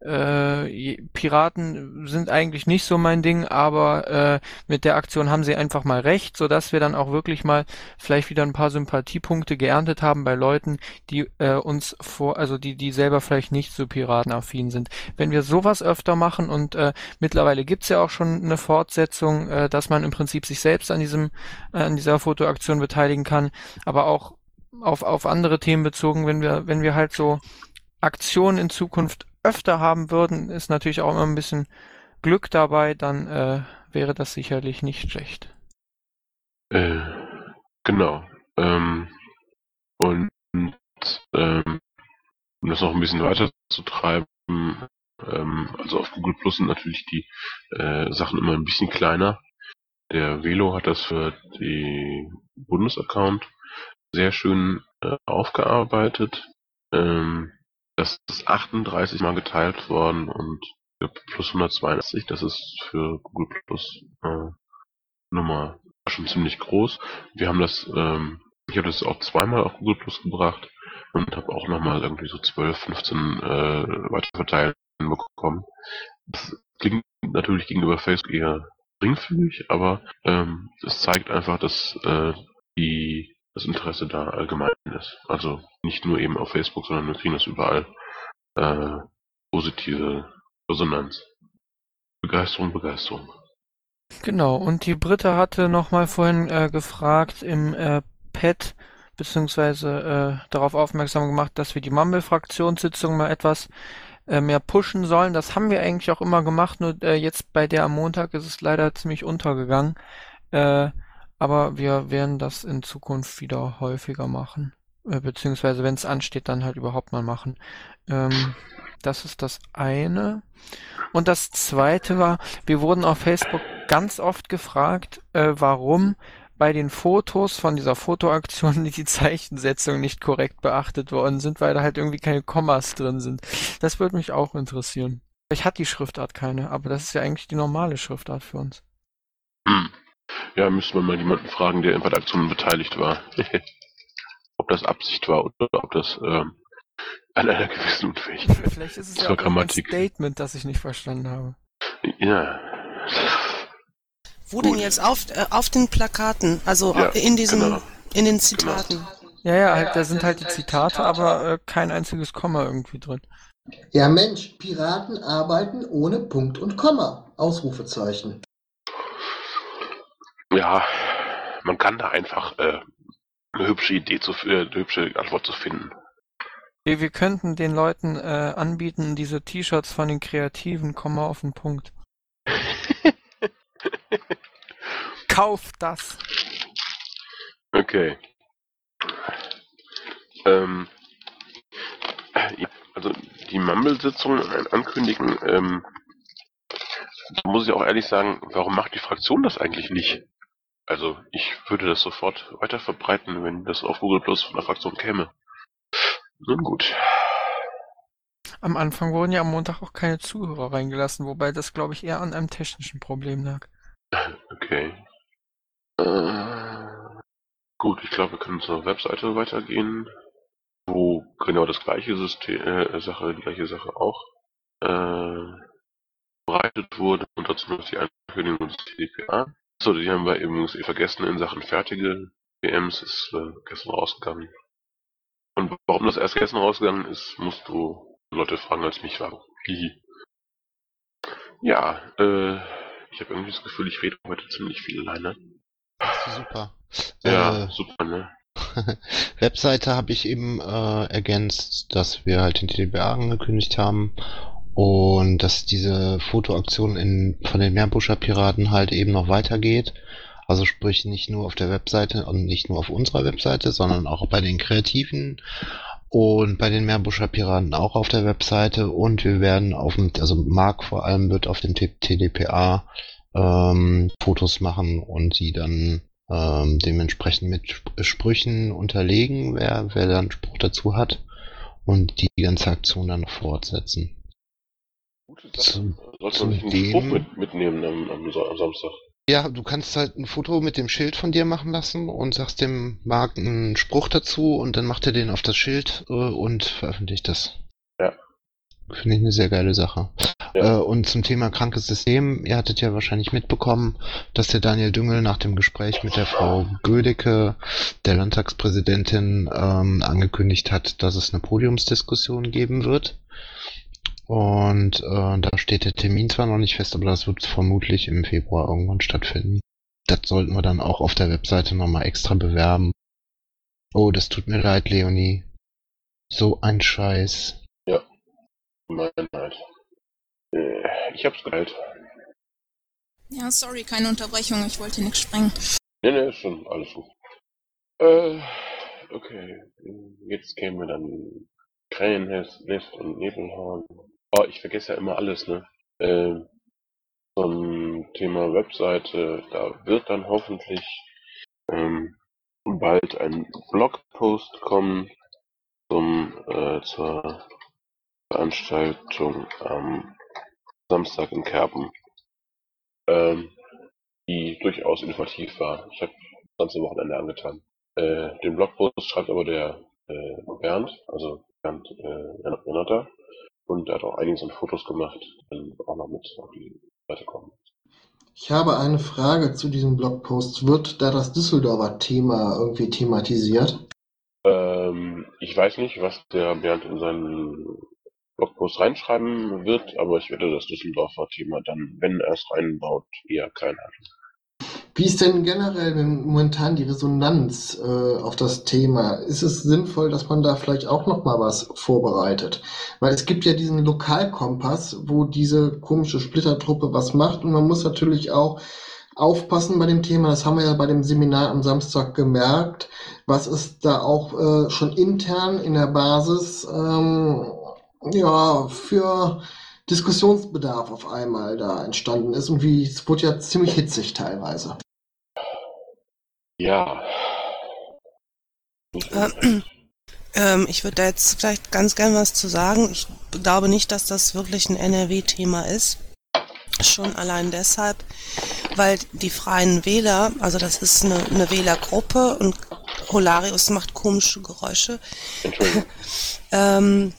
äh, Piraten sind eigentlich nicht so mein Ding, aber äh, mit der Aktion haben sie einfach mal recht, so dass wir dann auch wirklich mal vielleicht wieder ein paar Sympathiepunkte geerntet haben bei Leuten, die äh, uns vor, also die die selber vielleicht nicht so piratenaffin sind. Wenn wir sowas öfter machen und äh, mittlerweile gibt's ja auch schon eine Fortsetzung, äh, dass man im Prinzip sich selbst an diesem äh, an dieser Fotoaktion beteiligen kann, aber auch auf auf andere Themen bezogen, wenn wir wenn wir halt so Aktionen in Zukunft öfter haben würden, ist natürlich auch immer ein bisschen Glück dabei, dann äh, wäre das sicherlich nicht schlecht. Äh, genau. Ähm, und ähm, um das noch ein bisschen weiter zu treiben, ähm, also auf Google Plus sind natürlich die äh, Sachen immer ein bisschen kleiner. Der Velo hat das für die Bundesaccount sehr schön äh, aufgearbeitet. Ähm, das ist 38 Mal geteilt worden und plus 182, das ist für Google Plus äh, Nummer schon ziemlich groß. Wir haben das, ähm, ich habe das auch zweimal auf Google Plus gebracht und habe auch nochmal irgendwie so 12, 15 äh, weitere Verteilen bekommen. Das klingt natürlich gegenüber Facebook eher geringfügig, aber ähm, es zeigt einfach, dass äh, die, das Interesse da allgemein ist. Also nicht nur eben auf Facebook, sondern wir kriegen das überall äh, positive Resonanz. Begeisterung, Begeisterung. Genau, und die Britta hatte nochmal vorhin äh, gefragt im äh, Pad, beziehungsweise äh, darauf aufmerksam gemacht, dass wir die Mumble-Fraktionssitzung mal etwas äh, mehr pushen sollen. Das haben wir eigentlich auch immer gemacht, nur äh, jetzt bei der am Montag ist es leider ziemlich untergegangen. Äh, aber wir werden das in Zukunft wieder häufiger machen. Äh, beziehungsweise wenn es ansteht, dann halt überhaupt mal machen. Ähm, das ist das eine. Und das zweite war, wir wurden auf Facebook ganz oft gefragt, äh, warum bei den Fotos von dieser Fotoaktion die Zeichensetzung nicht korrekt beachtet worden sind, weil da halt irgendwie keine Kommas drin sind. Das würde mich auch interessieren. Ich hatte die Schriftart keine, aber das ist ja eigentlich die normale Schriftart für uns. Hm. Ja, müsste man mal jemanden fragen, der in bei der Aktion beteiligt war. ob das Absicht war oder ob das ähm, an einer gewissen Unfähigkeit Vielleicht ist es ja auch ein Grammatik. Statement, das ich nicht verstanden habe. Ja. Wo Gut. denn jetzt auf, äh, auf den Plakaten, also Ja, in diesen, genau. in den Zitaten. Ja, ja, halt, da sind halt die Zitate, aber äh, kein einziges Komma irgendwie drin. Ja Mensch, Piraten arbeiten ohne Punkt und Komma. Ausrufezeichen. Ja, man kann da einfach äh, eine hübsche Idee zu äh, eine hübsche Antwort zu finden. Wir, wir könnten den Leuten äh, anbieten, diese T-Shirts von den Kreativen, Komma auf den Punkt. Kauft das! Okay. Ähm, ja, also die Mumble-Sitzung ankündigen, ähm, da muss ich auch ehrlich sagen, warum macht die Fraktion das eigentlich nicht? Also ich würde das sofort weiter verbreiten, wenn das auf Google Plus von der Fraktion käme. Nun gut. Am Anfang wurden ja am Montag auch keine Zuhörer reingelassen, wobei das, glaube ich, eher an einem technischen Problem lag. Okay. Äh, gut, ich glaube, wir können zur Webseite weitergehen, wo genau das gleiche System, äh, Sache, die gleiche Sache auch äh, bereitet wurde und dazu noch die Ankündigung des TDPA. So, die haben wir übrigens eh vergessen in Sachen fertige PMs, ist äh, gestern rausgegangen. Und warum das erst gestern rausgegangen ist, musst du Leute fragen, als mich war. Ja, äh, ich habe irgendwie das Gefühl, ich rede heute ziemlich viel alleine. Super. Ja, Äh, super, ne? Webseite habe ich eben äh, ergänzt, dass wir halt den TDBA angekündigt haben und dass diese Fotoaktion in, von den Meerbuscher Piraten halt eben noch weitergeht. Also sprich nicht nur auf der Webseite und nicht nur auf unserer Webseite, sondern auch bei den Kreativen und bei den Meerbuscher Piraten auch auf der Webseite und wir werden auf dem, also Marc vor allem wird auf dem TDPA ähm, Fotos machen und sie dann ähm, dementsprechend mit Sp- Sprüchen unterlegen, wer, wer dann Spruch dazu hat und die ganze Aktion dann fortsetzen. Gute Sollte man sich einen zudem- Spruch mit, mitnehmen am, am, am Samstag. Ja, du kannst halt ein Foto mit dem Schild von dir machen lassen und sagst dem Marc einen Spruch dazu und dann macht er den auf das Schild äh, und veröffentlicht das. Ja. Finde ich eine sehr geile Sache. Ja. Äh, und zum Thema krankes System, ihr hattet ja wahrscheinlich mitbekommen, dass der Daniel Düngel nach dem Gespräch mit der Frau Gödecke, der Landtagspräsidentin, ähm, angekündigt hat, dass es eine Podiumsdiskussion geben wird. Und äh, da steht der Termin zwar noch nicht fest, aber das wird vermutlich im Februar irgendwann stattfinden. Das sollten wir dann auch auf der Webseite nochmal extra bewerben. Oh, das tut mir leid, Leonie. So ein Scheiß. Meine halt. Äh, ich hab's geheilt. Ja, sorry, keine Unterbrechung, ich wollte nichts sprengen. Ne, ne, ist schon alles gut. Äh, okay. Jetzt kämen wir dann Krähennest Nest und Nebelhorn. Oh, ich vergesse ja immer alles, ne? Äh, zum Thema Webseite, da wird dann hoffentlich ähm, bald ein Blogpost kommen zum äh, zur Veranstaltung am Samstag in Kerpen, ähm, die durchaus informativ war. Ich habe das ganze Wochenende angetan. Äh, den Blogpost schreibt aber der äh, Bernd, also Bernd äh, Renata, und er hat auch einiges an Fotos gemacht, dann auch noch mit auf die Seite kommen. Ich habe eine Frage zu diesem Blogpost. Wird da das Düsseldorfer Thema irgendwie thematisiert? Ähm, ich weiß nicht, was der Bernd in seinen Blogpost reinschreiben wird, aber ich werde das Düsseldorfer Thema dann, wenn er es reinbaut, eher klein halten. Wie ist denn generell momentan die Resonanz äh, auf das Thema? Ist es sinnvoll, dass man da vielleicht auch noch mal was vorbereitet? Weil es gibt ja diesen Lokalkompass, wo diese komische Splittertruppe was macht und man muss natürlich auch aufpassen bei dem Thema. Das haben wir ja bei dem Seminar am Samstag gemerkt. Was ist da auch äh, schon intern in der Basis ähm, ja für Diskussionsbedarf auf einmal da entstanden ist und wie es wurde ja ziemlich hitzig teilweise. Ja. Äh, ähm, ich würde da jetzt vielleicht ganz gern was zu sagen. Ich glaube nicht, dass das wirklich ein NRW-Thema ist. Schon allein deshalb, weil die Freien Wähler, also das ist eine, eine Wählergruppe und Holarius macht komische Geräusche. Entschuldigung. ähm,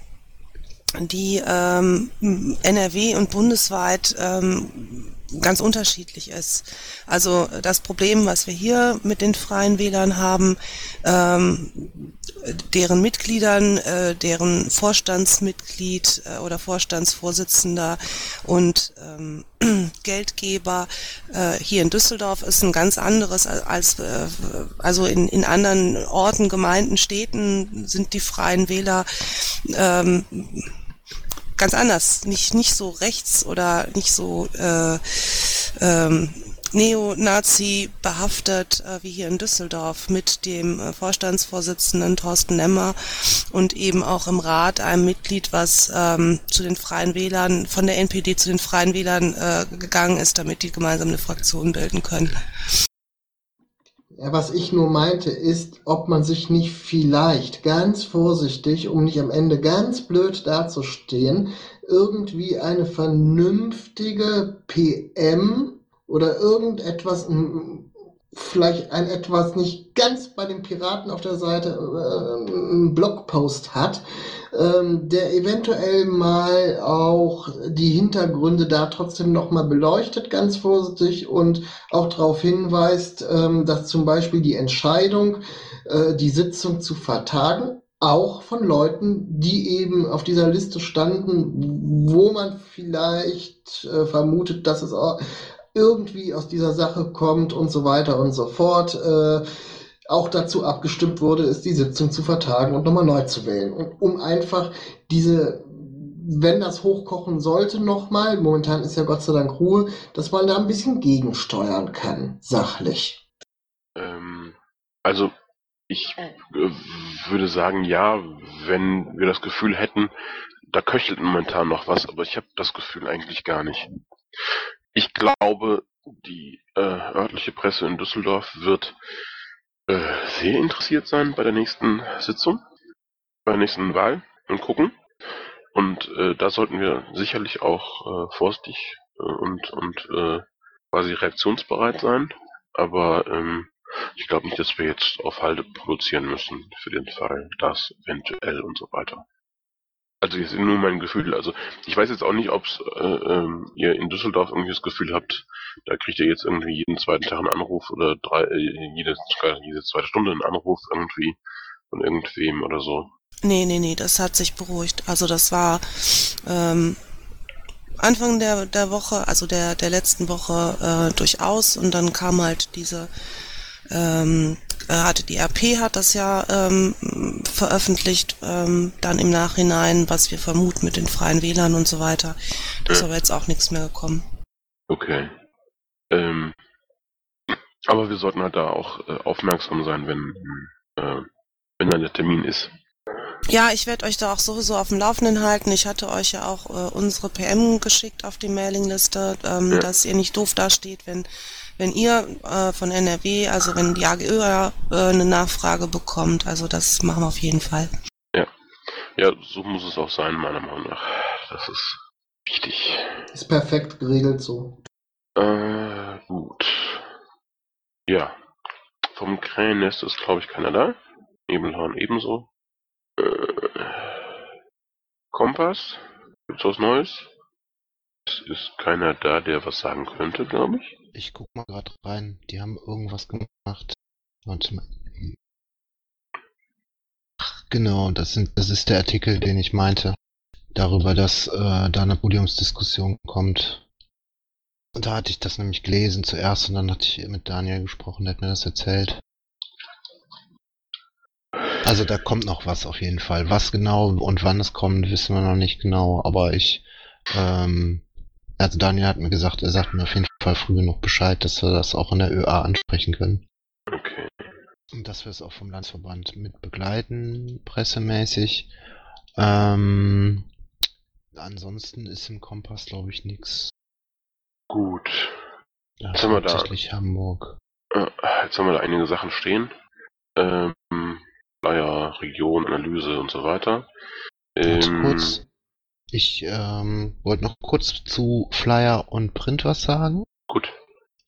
die ähm, NRW und bundesweit ähm, ganz unterschiedlich ist. Also das Problem, was wir hier mit den freien Wählern haben, ähm, deren Mitgliedern, äh, deren Vorstandsmitglied äh, oder Vorstandsvorsitzender und ähm, Geldgeber äh, hier in Düsseldorf ist ein ganz anderes als, als äh, also in, in anderen Orten, Gemeinden, Städten sind die freien Wähler ähm, ganz anders, nicht nicht so rechts oder nicht so äh, ähm, Neonazi behaftet äh, wie hier in Düsseldorf mit dem äh, Vorstandsvorsitzenden Thorsten Nemmer und eben auch im Rat einem Mitglied, was ähm, zu den Freien Wählern von der NPD zu den Freien Wählern äh, gegangen ist, damit die gemeinsam eine Fraktion bilden können. Ja, was ich nur meinte, ist, ob man sich nicht vielleicht ganz vorsichtig, um nicht am Ende ganz blöd dazustehen, irgendwie eine vernünftige PM oder irgendetwas, vielleicht ein etwas nicht ganz bei den Piraten auf der Seite äh, einen Blogpost hat, ähm, der eventuell mal auch die Hintergründe da trotzdem nochmal beleuchtet, ganz vorsichtig und auch darauf hinweist, ähm, dass zum Beispiel die Entscheidung, äh, die Sitzung zu vertagen, auch von Leuten, die eben auf dieser Liste standen, wo man vielleicht äh, vermutet, dass es auch irgendwie aus dieser Sache kommt und so weiter und so fort. Äh, auch dazu abgestimmt wurde, ist die Sitzung zu vertagen und nochmal neu zu wählen. Und um einfach diese, wenn das hochkochen sollte nochmal, momentan ist ja Gott sei Dank Ruhe, dass man da ein bisschen gegensteuern kann, sachlich. Ähm, also ich äh, würde sagen, ja, wenn wir das Gefühl hätten, da köchelt momentan noch was, aber ich habe das Gefühl eigentlich gar nicht. Ich glaube, die äh, örtliche Presse in Düsseldorf wird äh, sehr interessiert sein bei der nächsten Sitzung, bei der nächsten Wahl und gucken. Und äh, da sollten wir sicherlich auch äh, vorsichtig äh, und, und äh, quasi reaktionsbereit sein. Aber ähm, ich glaube nicht, dass wir jetzt auf Halde produzieren müssen für den Fall, das eventuell und so weiter. Also jetzt nur mein Gefühl. Also ich weiß jetzt auch nicht, ob äh, ähm, ihr in Düsseldorf irgendwie das Gefühl habt, da kriegt ihr jetzt irgendwie jeden zweiten Tag einen Anruf oder drei, äh, jede, jede zweite Stunde einen Anruf irgendwie von irgendwem oder so. Nee, nee, nee, das hat sich beruhigt. Also das war ähm, Anfang der, der Woche, also der, der letzten Woche äh, durchaus und dann kam halt diese ähm, hatte die RP hat das ja ähm, veröffentlicht, ähm, dann im Nachhinein, was wir vermuten mit den freien Wählern und so weiter. Da ist aber jetzt auch nichts mehr gekommen. Okay. Ähm, aber wir sollten halt da auch äh, aufmerksam sein, wenn, äh, wenn dann der Termin ist. Ja, ich werde euch da auch sowieso auf dem Laufenden halten. Ich hatte euch ja auch äh, unsere PM geschickt auf die Mailingliste, ähm, Ja. dass ihr nicht doof dasteht, wenn wenn ihr äh, von NRW, also wenn die AGÖ äh, eine Nachfrage bekommt. Also das machen wir auf jeden Fall. Ja, so muss es auch sein, meiner Meinung nach. Das ist wichtig. Ist perfekt geregelt so. Äh, gut. Ja. Vom Krähennest ist, glaube ich, keiner da. Nebelhorn ebenso. Äh, Kompass. Gibt's was Neues? Es ist keiner da, der was sagen könnte, glaube ich. Ich guck mal gerade rein. Die haben irgendwas gemacht. Warte mal. Ach, genau, das, sind, das ist der Artikel, den ich meinte. Darüber, dass äh, da eine Podiumsdiskussion kommt. Und da hatte ich das nämlich gelesen zuerst und dann hatte ich mit Daniel gesprochen, der hat mir das erzählt. Also da kommt noch was auf jeden Fall. Was genau und wann es kommt, wissen wir noch nicht genau, aber ich, ähm, also Daniel hat mir gesagt, er sagt mir auf jeden Fall früh genug Bescheid, dass wir das auch in der ÖA ansprechen können. Okay. Und dass wir es auch vom Landsverband mit begleiten, pressemäßig. Ähm, ansonsten ist im Kompass, glaube ich, nichts. Gut. Ja, Was haben wir da? Hamburg. Äh, Jetzt haben wir da einige Sachen stehen. Ähm, Flyer, Region, Analyse und so weiter. Ähm, kurz. Ich ähm, wollte noch kurz zu Flyer und Print was sagen. Gut.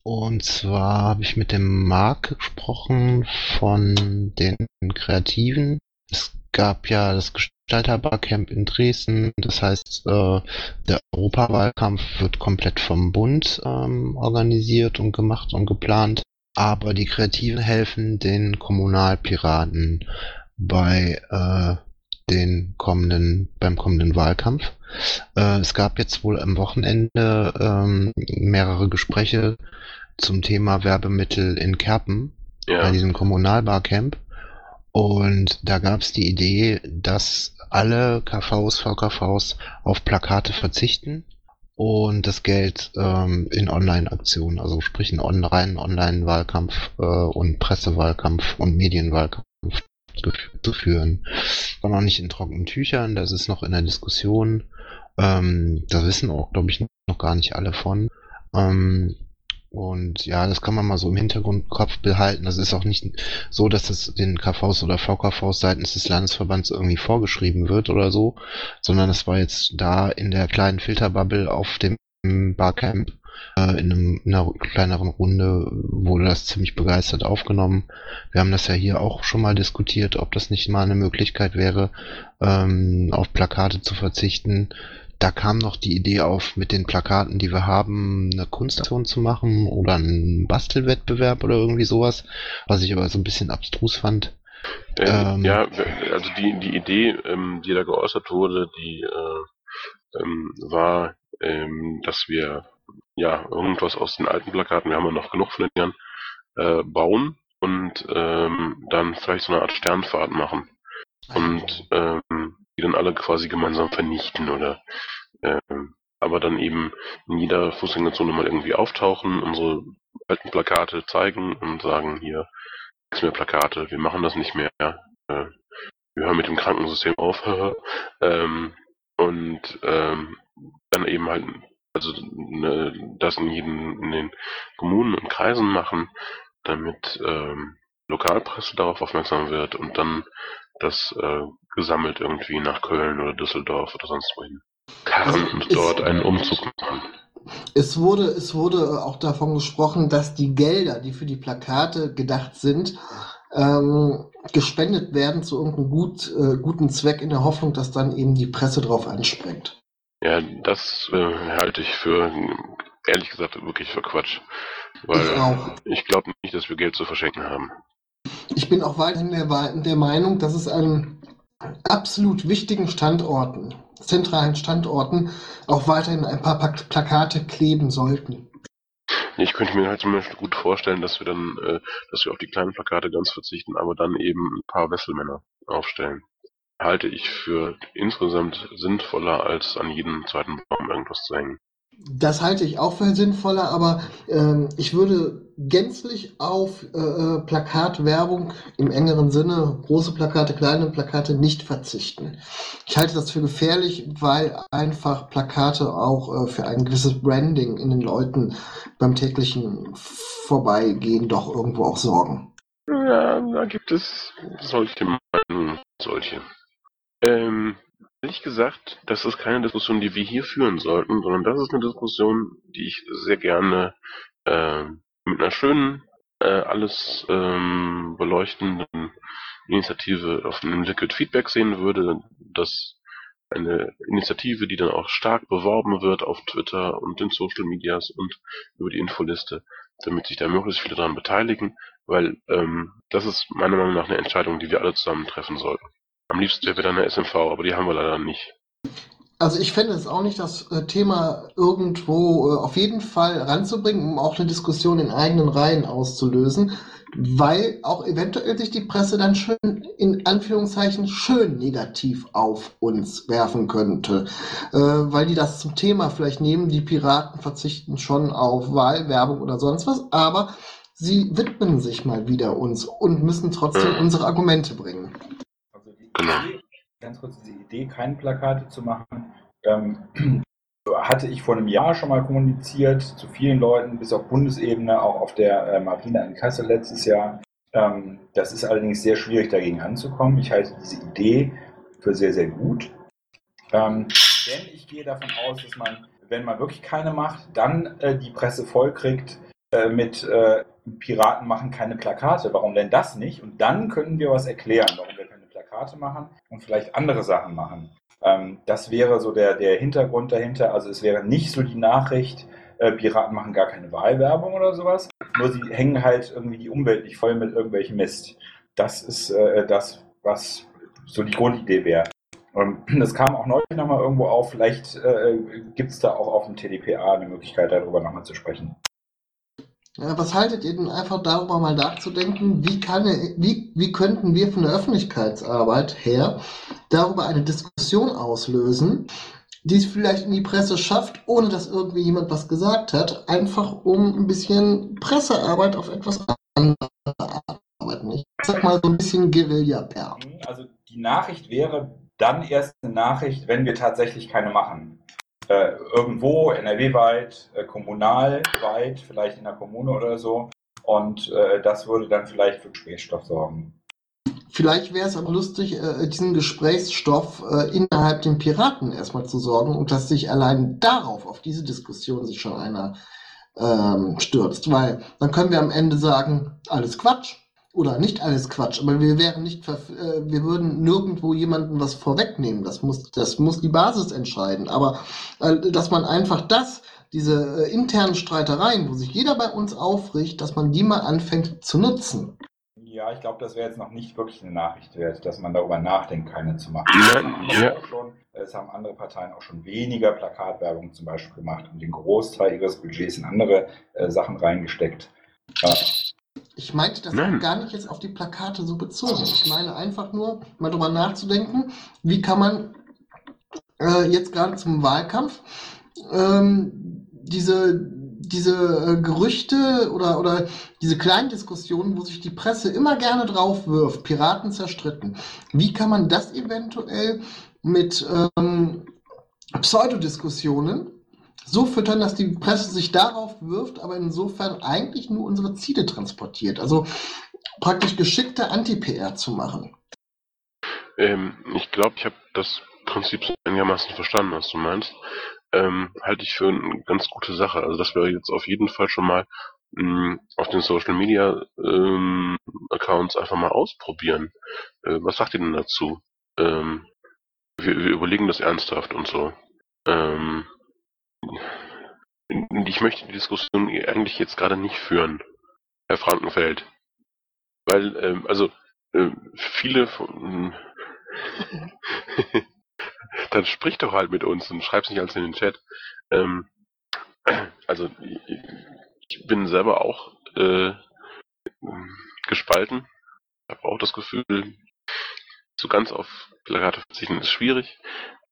Und zwar habe ich mit dem Marc gesprochen von den Kreativen. Es gab ja das Gestalterbarcamp in Dresden. Das heißt, äh, der Europawahlkampf wird komplett vom Bund ähm, organisiert und gemacht und geplant. Aber die Kreativen helfen den Kommunalpiraten bei äh, den kommenden, beim kommenden Wahlkampf. Äh, es gab jetzt wohl am Wochenende ähm, mehrere Gespräche zum Thema Werbemittel in Kerpen bei Ja. diesem Kommunalbarcamp. Und da gab es die Idee, dass alle KVs, VKVs auf Plakate verzichten und das Geld ähm, in Online-Aktionen, also sprich in on reinen Online-Wahlkampf äh, und Pressewahlkampf und Medienwahlkampf zu führen. War noch nicht in trockenen Tüchern, das ist noch in der Diskussion. Ähm, da wissen auch, glaube ich, noch gar nicht alle von. Ähm, und ja, das kann man mal so im Hintergrundkopf behalten. Das ist auch nicht so, dass das den KVs oder VKVs seitens des Landesverbands irgendwie vorgeschrieben wird oder so, sondern es war jetzt da in der kleinen Filterbubble auf dem Barcamp äh, in, einem, in einer kleineren Runde wurde das ziemlich begeistert aufgenommen. Wir haben das ja hier auch schon mal diskutiert, ob das nicht mal eine Möglichkeit wäre, ähm, auf Plakate zu verzichten. Da kam noch die Idee auf, mit den Plakaten, die wir haben, eine Kunstaktion zu machen oder einen Bastelwettbewerb oder irgendwie sowas, was ich aber so ein bisschen abstrus fand. Ähm, Ähm, ja, also die, die Idee, ähm, die da geäußert wurde, die äh, ähm, war, ähm, dass wir ja irgendwas aus den alten Plakaten, wir haben ja noch genug von den Jahren, äh, bauen und ähm, dann vielleicht so eine Art Sternfahrt machen. Und ähm, die dann alle quasi gemeinsam vernichten oder ähm, aber dann eben in jeder Fußgängerzone mal irgendwie auftauchen, unsere alten Plakate zeigen und sagen hier, nichts mehr Plakate, wir machen das nicht mehr, äh, wir hören mit dem Krankensystem auf, ähm, und ähm, dann eben halt, also ne, das in jedem, in den Kommunen und Kreisen machen, damit ähm, Lokalpresse darauf aufmerksam wird und dann das äh, gesammelt irgendwie nach Köln oder Düsseldorf oder sonst wohin karren Also und dort einen Umzug machen. Es wurde, es wurde auch davon gesprochen, dass die Gelder, die für die Plakate gedacht sind, ähm, gespendet werden zu irgendeinem gut, äh, guten Zweck in der Hoffnung, dass dann eben die Presse drauf anspringt. Ja, das äh, halte ich für, ehrlich gesagt, wirklich für Quatsch. Weil Ich auch. ich glaube nicht, dass wir Geld zu verschenken haben. Ich bin auch weiterhin der, der Meinung, dass es an absolut wichtigen Standorten, zentralen Standorten, auch weiterhin ein paar Plakate kleben sollten. Ich könnte mir halt zum Beispiel gut vorstellen, dass wir dann, äh, dass wir auf die kleinen Plakate ganz verzichten, aber dann eben ein paar Wesselmänner aufstellen. Halte ich für insgesamt sinnvoller, als an jedem zweiten Baum irgendwas zu hängen. Das halte ich auch für sinnvoller, aber ähm, ich würde gänzlich auf äh, äh, Plakatwerbung im engeren Sinne, große Plakate, kleine Plakate nicht verzichten. Ich halte das für gefährlich, weil einfach Plakate auch äh, für ein gewisses Branding in den Leuten beim täglichen Vorbeigehen doch irgendwo auch sorgen. Ja, da gibt es solche Meinungen, solche. Ähm, ehrlich gesagt, das ist keine Diskussion, die wir hier führen sollten, sondern das ist eine Diskussion, die ich sehr gerne äh, mit einer schönen, äh, alles ähm, beleuchtenden Initiative auf einem Liquid Feedback sehen würde, das eine Initiative, die dann auch stark beworben wird auf Twitter und in Social Medias und über die Infoliste, damit sich da möglichst viele daran beteiligen, weil ähm, das ist meiner Meinung nach eine Entscheidung, die wir alle zusammen treffen sollten. Am liebsten wäre dann eine SMV, aber die haben wir leider nicht. Also ich fände es auch nicht das äh, Thema irgendwo äh, auf jeden Fall ranzubringen, um auch eine Diskussion in eigenen Reihen auszulösen, weil auch eventuell sich die Presse dann schön, in Anführungszeichen, schön negativ auf uns werfen könnte. Äh, weil die das zum Thema vielleicht nehmen, die Piraten verzichten schon auf Wahlwerbung oder sonst was, aber sie widmen sich mal wieder uns und müssen trotzdem unsere Argumente bringen. Genau. Ganz kurz diese Idee, keine Plakate zu machen, ähm, hatte ich vor einem Jahr schon mal kommuniziert zu vielen Leuten, bis auf Bundesebene, auch auf der äh, Marina in Kassel letztes Jahr. Ähm, das ist allerdings sehr schwierig, dagegen anzukommen. Ich halte diese Idee für sehr, sehr gut. Ähm, denn ich gehe davon aus, dass man, wenn man wirklich keine macht, dann äh, die Presse vollkriegt äh, mit äh, Piraten machen keine Plakate. Warum denn das nicht? Und dann können wir was erklären, warum wir Plakate machen und vielleicht andere Sachen machen. Ähm, das wäre so der, der Hintergrund dahinter. Also es wäre nicht so die Nachricht, äh, Piraten machen gar keine Wahlwerbung oder sowas. Nur sie hängen halt irgendwie die Umwelt nicht voll mit irgendwelchem Mist. Das ist äh, das, was so die Grundidee wäre. Und das kam auch neulich nochmal irgendwo auf. Vielleicht äh, gibt es da auch auf dem TDPA eine Möglichkeit, darüber nochmal zu sprechen. Was haltet ihr denn einfach darüber mal nachzudenken, wie, kann, wie, wie könnten wir von der Öffentlichkeitsarbeit her darüber eine Diskussion auslösen, die es vielleicht in die Presse schafft, ohne dass irgendwie jemand was gesagt hat, einfach um ein bisschen Pressearbeit auf etwas andere arbeiten. Ich sag mal so ein bisschen Guerilla-Per. Also die Nachricht wäre dann erst eine Nachricht, wenn wir tatsächlich keine machen. Äh, irgendwo NRW-weit, äh, kommunalweit, vielleicht in der Kommune oder so. Und äh, das würde dann vielleicht für Gesprächsstoff sorgen. Vielleicht wäre es aber lustig, äh, diesen Gesprächsstoff äh, innerhalb den Piraten erstmal zu sorgen und dass sich allein darauf, auf diese Diskussion sich schon einer ähm, stürzt. Weil dann können wir am Ende sagen, alles Quatsch oder nicht alles Quatsch, aber wir wären nicht, verf- äh, wir würden nirgendwo jemandem was vorwegnehmen. Das muss, das muss die Basis entscheiden. Aber äh, dass man einfach das, diese äh, internen Streitereien, wo sich jeder bei uns aufricht, dass man die mal anfängt zu nutzen. Ja, ich glaube, das wäre jetzt noch nicht wirklich eine Nachricht wert, dass man darüber nachdenkt, keine zu machen. Ja. auch schon, es haben andere Parteien auch schon weniger Plakatwerbung zum Beispiel gemacht und den Großteil ihres Budgets in andere äh, Sachen reingesteckt. Äh, Ich meinte das Nein. gar nicht jetzt auf die Plakate so bezogen. Ich meine einfach nur, mal drüber nachzudenken, wie kann man äh, jetzt gerade zum Wahlkampf ähm, diese, diese äh, Gerüchte oder, oder diese kleinen Diskussionen, wo sich die Presse immer gerne drauf wirft, Piraten zerstritten. Wie kann man das eventuell mit ähm, Pseudodiskussionen so füttern, dass die Presse sich darauf wirft, aber insofern eigentlich nur unsere Ziele transportiert. Also praktisch geschickte Anti-PR zu machen. Ähm, ich glaube, ich habe das Prinzip so einigermaßen verstanden, was du meinst. Ähm, halte ich für eine ganz gute Sache. Also das wäre jetzt auf jeden Fall schon mal mh, auf den Social Media ähm, Accounts einfach mal ausprobieren. Äh, was sagt ihr denn dazu? Ähm, wir, wir überlegen das ernsthaft und so. Ähm, ich möchte die Diskussion eigentlich jetzt gerade nicht führen, Herr Frankenfeld. Weil, ähm, also, äh, viele von. Dann sprich doch halt mit uns und schreib's nicht alles in den Chat. Ähm, also, ich, bin selber auch äh, gespalten. Ich habe auch das Gefühl, so ganz auf Plakate verzichten ist schwierig.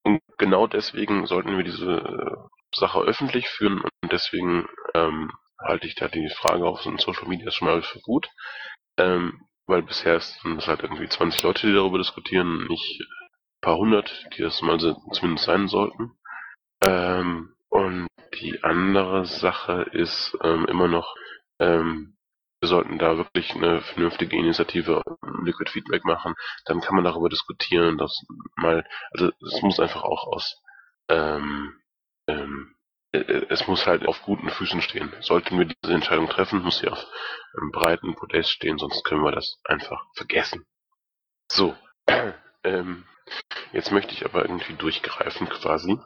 Und genau deswegen sollten wir diese äh, Sache öffentlich führen und deswegen ähm, halte ich da die Frage auf so Social Media schon mal für gut. Ähm, weil bisher sind es halt irgendwie 20 Leute, die darüber diskutieren, nicht ein paar hundert, die das mal so, zumindest sein sollten. Ähm, und die andere Sache ist ähm, immer noch, ähm, wir sollten da wirklich eine vernünftige Initiative ähm, Liquid Feedback machen. Dann kann man darüber diskutieren, dass mal, also es muss einfach auch aus, ähm, ähm, äh, es muss halt auf guten Füßen stehen. Sollten wir diese Entscheidung treffen, muss sie auf einem breiten Podest stehen, sonst können wir das einfach vergessen. So, ähm, Jetzt möchte ich aber irgendwie durchgreifen quasi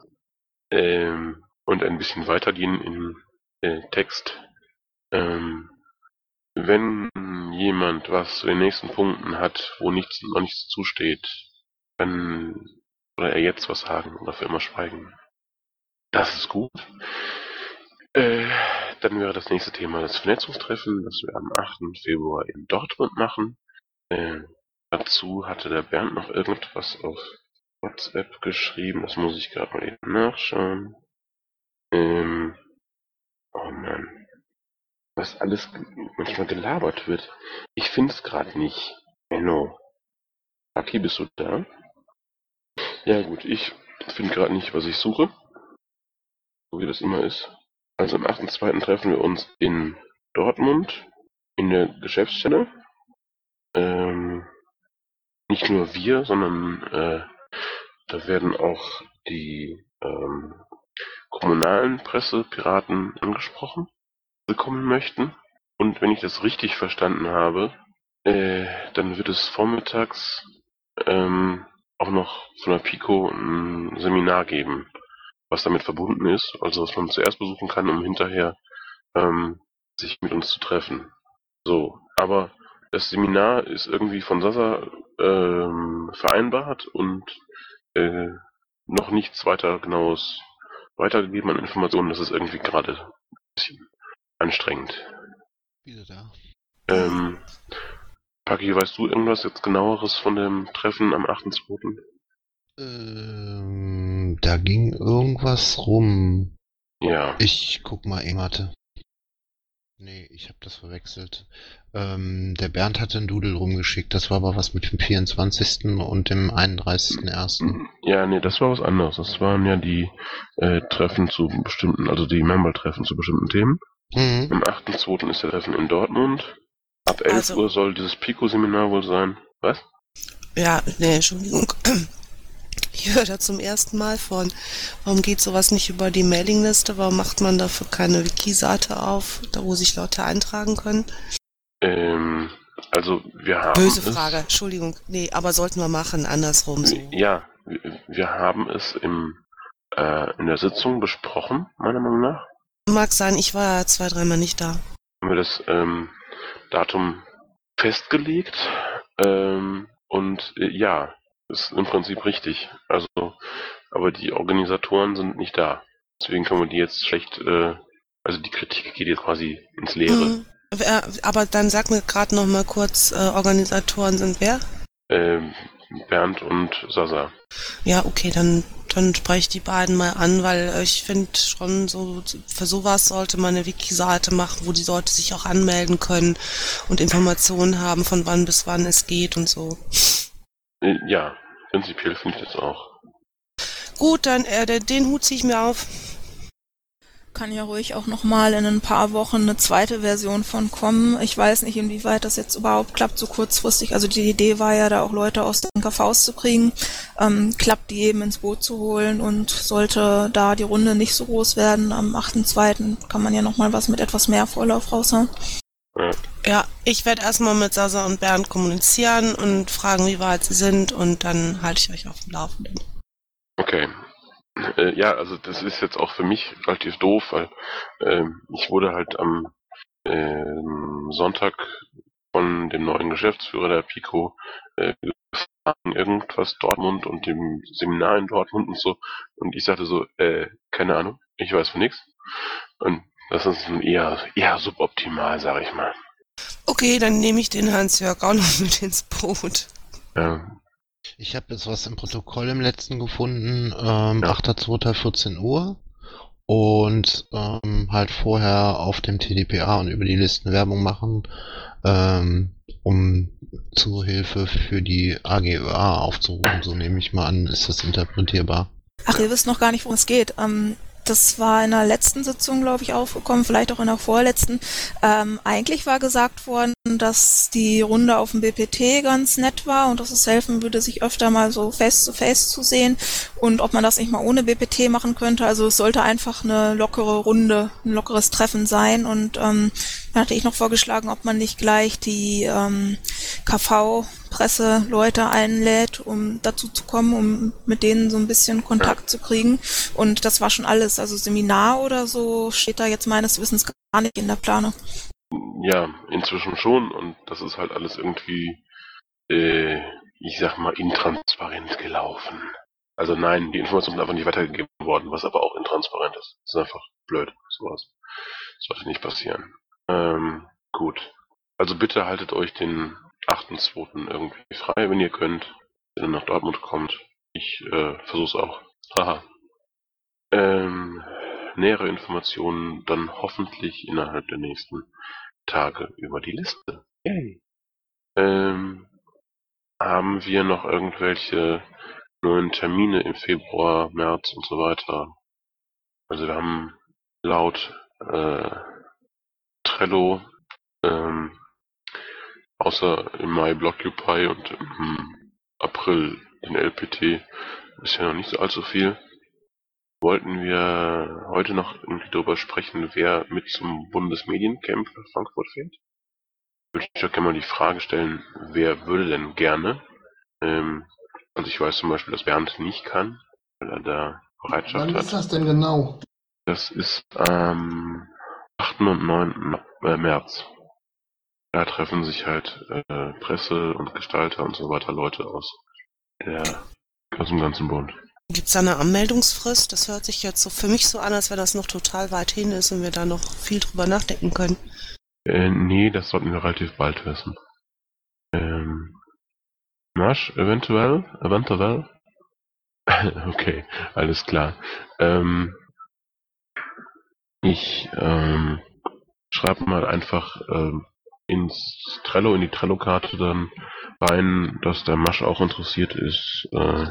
ähm, und ein bisschen weitergehen im äh, Text. Ähm, wenn jemand was zu den nächsten Punkten hat, wo nichts, noch nichts zusteht, dann soll er jetzt was sagen oder für immer schweigen. Das ist gut. Äh, dann wäre das nächste Thema das Vernetzungstreffen, das wir am 8. Februar in Dortmund machen. Äh, dazu hatte der Bernd noch irgendwas auf WhatsApp geschrieben. Das muss ich gerade mal eben nachschauen. Ähm, oh Mann. Was alles manchmal gelabert wird. Ich finde es gerade nicht. Menno. Aki, bist du da? Ja gut, ich finde gerade nicht, was ich suche. Wie das immer ist. Also am 8.2. treffen wir uns in Dortmund in der Geschäftsstelle. Ähm, nicht nur wir, sondern äh, da werden auch die ähm, kommunalen Pressepiraten angesprochen, bekommen möchten. Und wenn ich das richtig verstanden habe, äh, dann wird es vormittags ähm, auch noch von der Pico ein Seminar geben was damit verbunden ist, also was man zuerst besuchen kann, um hinterher ähm, sich mit uns zu treffen. So, aber das Seminar ist irgendwie von Sasa ähm, vereinbart und äh, noch nichts weiter genaues weitergegeben an Informationen. Das ist irgendwie gerade ein bisschen anstrengend. Wieder da. Ähm, Paki, weißt du irgendwas jetzt genaueres von dem Treffen am 8.2.? Ähm, da ging irgendwas rum. Ja. Ich guck mal eben. Nee, ich habe das verwechselt. Ähm, der Bernd hatte einen Doodle rumgeschickt. Das war aber was mit dem 24. und dem 31.01. Ja, nee, das war was anderes. Das waren ja die äh, Treffen zu bestimmten, also die Member-Treffen zu bestimmten Themen. Mhm. Am 8.2. ist der Treffen in Dortmund. Ab 11 Also- Uhr soll dieses Pico-Seminar wohl sein. Was? Ja, nee, Entschuldigung. Ich höre da zum ersten Mal von. Warum geht sowas nicht über die Mailingliste? Warum macht man dafür keine Wiki-Seite auf, da wo sich Leute eintragen können? Ähm, also wir haben Böse Frage, Entschuldigung. Nee, aber sollten wir machen, andersrum so. Ja, wir, haben es im, äh, in der Sitzung besprochen, meiner Meinung nach. Mag sein, ich war ja zwei, dreimal nicht da. Haben wir das ähm, Datum festgelegt. Ähm, und äh, ja, ist im Prinzip richtig. Also, aber die Organisatoren sind nicht da. Deswegen können wir die jetzt schlecht, äh, also die Kritik geht jetzt quasi ins Leere. Mhm. Aber dann sag mir gerade noch mal kurz, äh, Organisatoren sind wer? Ähm, Bernd und Sasa. Ja, okay, dann, dann spreche ich die beiden mal an, weil äh, ich finde schon so, für sowas sollte man eine Wiki-Seite machen, wo die Leute sich auch anmelden können und Informationen haben, von wann bis wann es geht und so. Äh, ja, prinzipiell finde ich das auch. Gut, dann äh, den- den Hut ziehe ich mir auf. Kann ja ruhig auch nochmal in ein paar Wochen eine zweite Version von kommen. Ich weiß nicht, inwieweit das jetzt überhaupt klappt, so kurzfristig. Also die Idee war ja, da auch Leute aus den KVs zu kriegen. Ähm, klappt die eben ins Boot zu holen und sollte da die Runde nicht so groß werden, am 8.2. kann man ja nochmal was mit etwas mehr Vorlauf raushauen. Ja, ich werde erstmal mit Sasa und Bernd kommunizieren und fragen, wie weit sie sind und dann halte ich euch auf dem Laufenden. Okay. Äh, ja, also das ist jetzt auch für mich relativ doof, weil ähm, ich wurde halt am ähm, Sonntag von dem neuen Geschäftsführer der Pico äh, gefragt, irgendwas Dortmund und dem Seminar in Dortmund und so. Und ich sagte so, äh, keine Ahnung, ich weiß von nichts. Und das ist eher, eher suboptimal, sag ich mal. Okay, dann nehme ich den Hans-Jörg auch noch mit ins Boot. Ja, Ich habe jetzt was im Protokoll im letzten gefunden, ähm, Ja. 8.2.14 Uhr. Und ähm, halt vorher auf dem TDPA und über die Listen Werbung machen, ähm, um zur Hilfe für die AGÖA aufzurufen. So nehme ich mal an, ist das interpretierbar. Ach, ihr wisst noch gar nicht, worum es geht. Ähm, das war in der letzten Sitzung, glaube ich, aufgekommen, vielleicht auch in der vorletzten. Ähm, eigentlich war gesagt worden, dass die Runde auf dem BPT ganz nett war und dass es helfen würde, sich öfter mal so face-to-face zu sehen und ob man das nicht mal ohne BPT machen könnte. Also es sollte einfach eine lockere Runde, ein lockeres Treffen sein und ähm, dann hatte ich noch vorgeschlagen, ob man nicht gleich die ähm, KV Presseleute einlädt, um dazu zu kommen, um mit denen so ein bisschen Kontakt zu kriegen. Und das war schon alles. Also Seminar oder so steht da jetzt meines Wissens gar nicht in der Planung. Ja, inzwischen schon und das ist halt alles irgendwie, äh, ich sag mal, intransparent gelaufen. Also nein, die Informationen sind einfach nicht weitergegeben worden, was aber auch intransparent ist. Das ist einfach blöd, sowas. Das sollte nicht passieren. Ähm, gut. Also bitte haltet euch den 8.2. irgendwie frei, wenn ihr könnt, wenn ihr nach Dortmund kommt. Ich äh, versuch's auch. Haha. Ähm, nähere Informationen dann hoffentlich innerhalb der nächsten Tage über die Liste. Yay. Ähm, haben wir noch irgendwelche neuen Termine im Februar, März und so weiter? Also wir haben laut äh, Trello ähm, außer im Mai Blockupy und im April den LPT ist ja noch nicht so allzu viel. Wollten wir heute noch irgendwie darüber sprechen, wer mit zum Bundesmediencamp nach Frankfurt fährt? Würde ich doch gerne mal die Frage stellen, wer würde denn gerne? Ähm, also ich weiß zum Beispiel, dass Bernd nicht kann, weil er da Bereitschaft Wann hat. ist das denn genau? Das ist am 8. und 9. äh, März. Da treffen sich halt äh, Presse und Gestalter und so weiter Leute aus der aus dem ganzen Bund. Gibt's da eine Anmeldungsfrist? Das hört sich jetzt so für mich so an, als wenn das noch total weit hin ist und wir da noch viel drüber nachdenken können. Äh, nee, das sollten wir relativ bald wissen. Ähm, Marsch, eventuell? Eventuell? okay, alles klar. Ähm, ich ähm, schreibe mal einfach ähm, ins Trello, in die Trello-Karte dann rein, dass der Masch auch interessiert ist. Äh,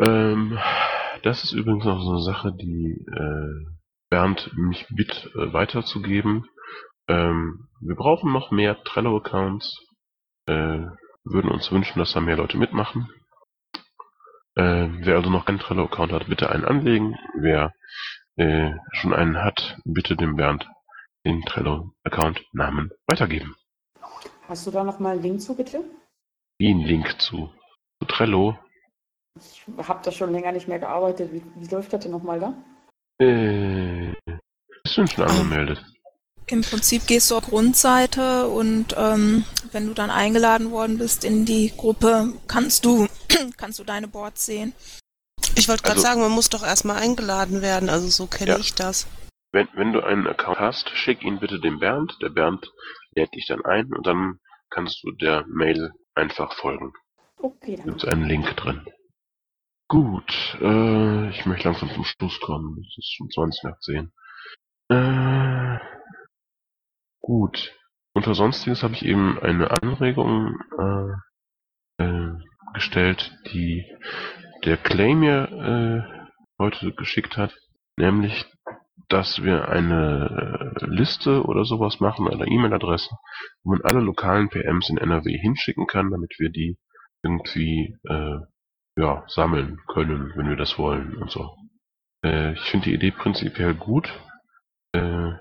ähm, das ist übrigens noch so eine Sache, die äh, Bernd mich bitt äh, weiterzugeben. Ähm, wir brauchen noch mehr Trello-Accounts. Äh, würden uns wünschen, dass da mehr Leute mitmachen. Äh, wer also noch keinen Trello-Account hat, bitte einen anlegen. Wer äh, schon einen hat, bitte dem Bernd den Trello-Account-Namen weitergeben. Hast du da nochmal einen Link zu, bitte? Wie ein Link zu, zu Trello. Ich habe da schon länger nicht mehr gearbeitet. Wie, wie läuft das denn nochmal da? Äh, bist du denn schon angemeldet? Im Prinzip gehst du auf Grundseite und ähm, wenn du dann eingeladen worden bist in die Gruppe, kannst du kannst du deine Boards sehen. Ich wollte gerade Also- sagen, man muss doch erstmal eingeladen werden, also so kenne Ja. ich das. Wenn, wenn du einen Account hast, schick ihn bitte dem Bernd. Der Bernd lädt dich dann ein und dann kannst du der Mail einfach folgen. Okay, Da dann. gibt es einen Link drin. Gut, äh, ich möchte langsam zum Schluss kommen. Es ist schon 20 nach 10. Äh, gut. Unter Sonstiges habe ich eben eine Anregung äh, äh, gestellt, die der Claim mir äh, heute geschickt hat, nämlich, dass wir eine äh, Liste oder sowas machen, eine E-Mail-Adresse, wo man alle lokalen PMs in NRW hinschicken kann, damit wir die irgendwie äh, ja, sammeln können, wenn wir das wollen und so. Äh, ich finde die Idee prinzipiell gut. Äh,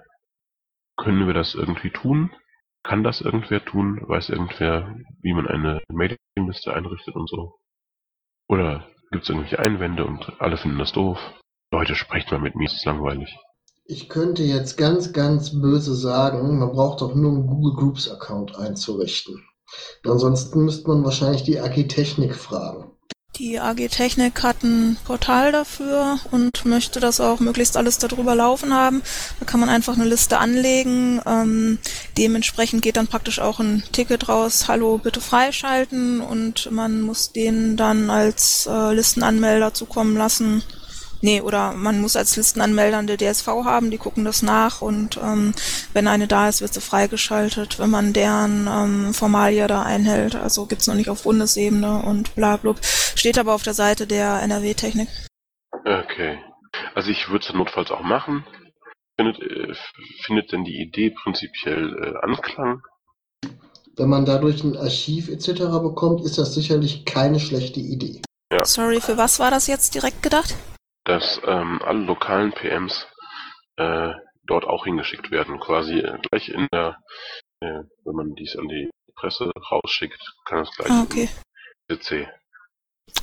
können wir das irgendwie tun? Kann das irgendwer tun? Weiß irgendwer, wie man eine Mailingliste einrichtet und so? Oder gibt es irgendwelche Einwände und alle finden das doof? Leute, sprecht mal mit mir, es ist langweilig. Ich könnte jetzt ganz, ganz böse sagen, man braucht doch nur einen Google Groups Account einzurichten. Ansonsten müsste man wahrscheinlich die AG Technik fragen. Die AG Technik hat ein Portal dafür und möchte das auch möglichst alles darüber laufen haben. Da kann man einfach eine Liste anlegen. Ähm, dementsprechend geht dann praktisch auch ein Ticket raus, hallo, bitte freischalten und man muss den dann als äh, Listenanmelder zukommen lassen. Nee, oder man muss als Listenanmelder eine DSV haben, die gucken das nach und ähm, wenn eine da ist, wird sie freigeschaltet, wenn man deren ähm, Formalie da einhält. Also gibt's noch nicht auf Bundesebene und bla bla. Steht aber auf der Seite der NRW-Technik. Okay. Also ich würde es notfalls auch machen. Findet, äh, findet denn die Idee prinzipiell äh, Anklang? Wenn man dadurch ein Archiv etc. bekommt, ist das sicherlich keine schlechte Idee. Sorry, für was war das jetzt direkt gedacht? Dass ähm, alle lokalen PMs äh, dort auch hingeschickt werden. Quasi äh, gleich in der, äh, wenn man dies an die Presse rausschickt, kann es gleich Ah, okay. CC.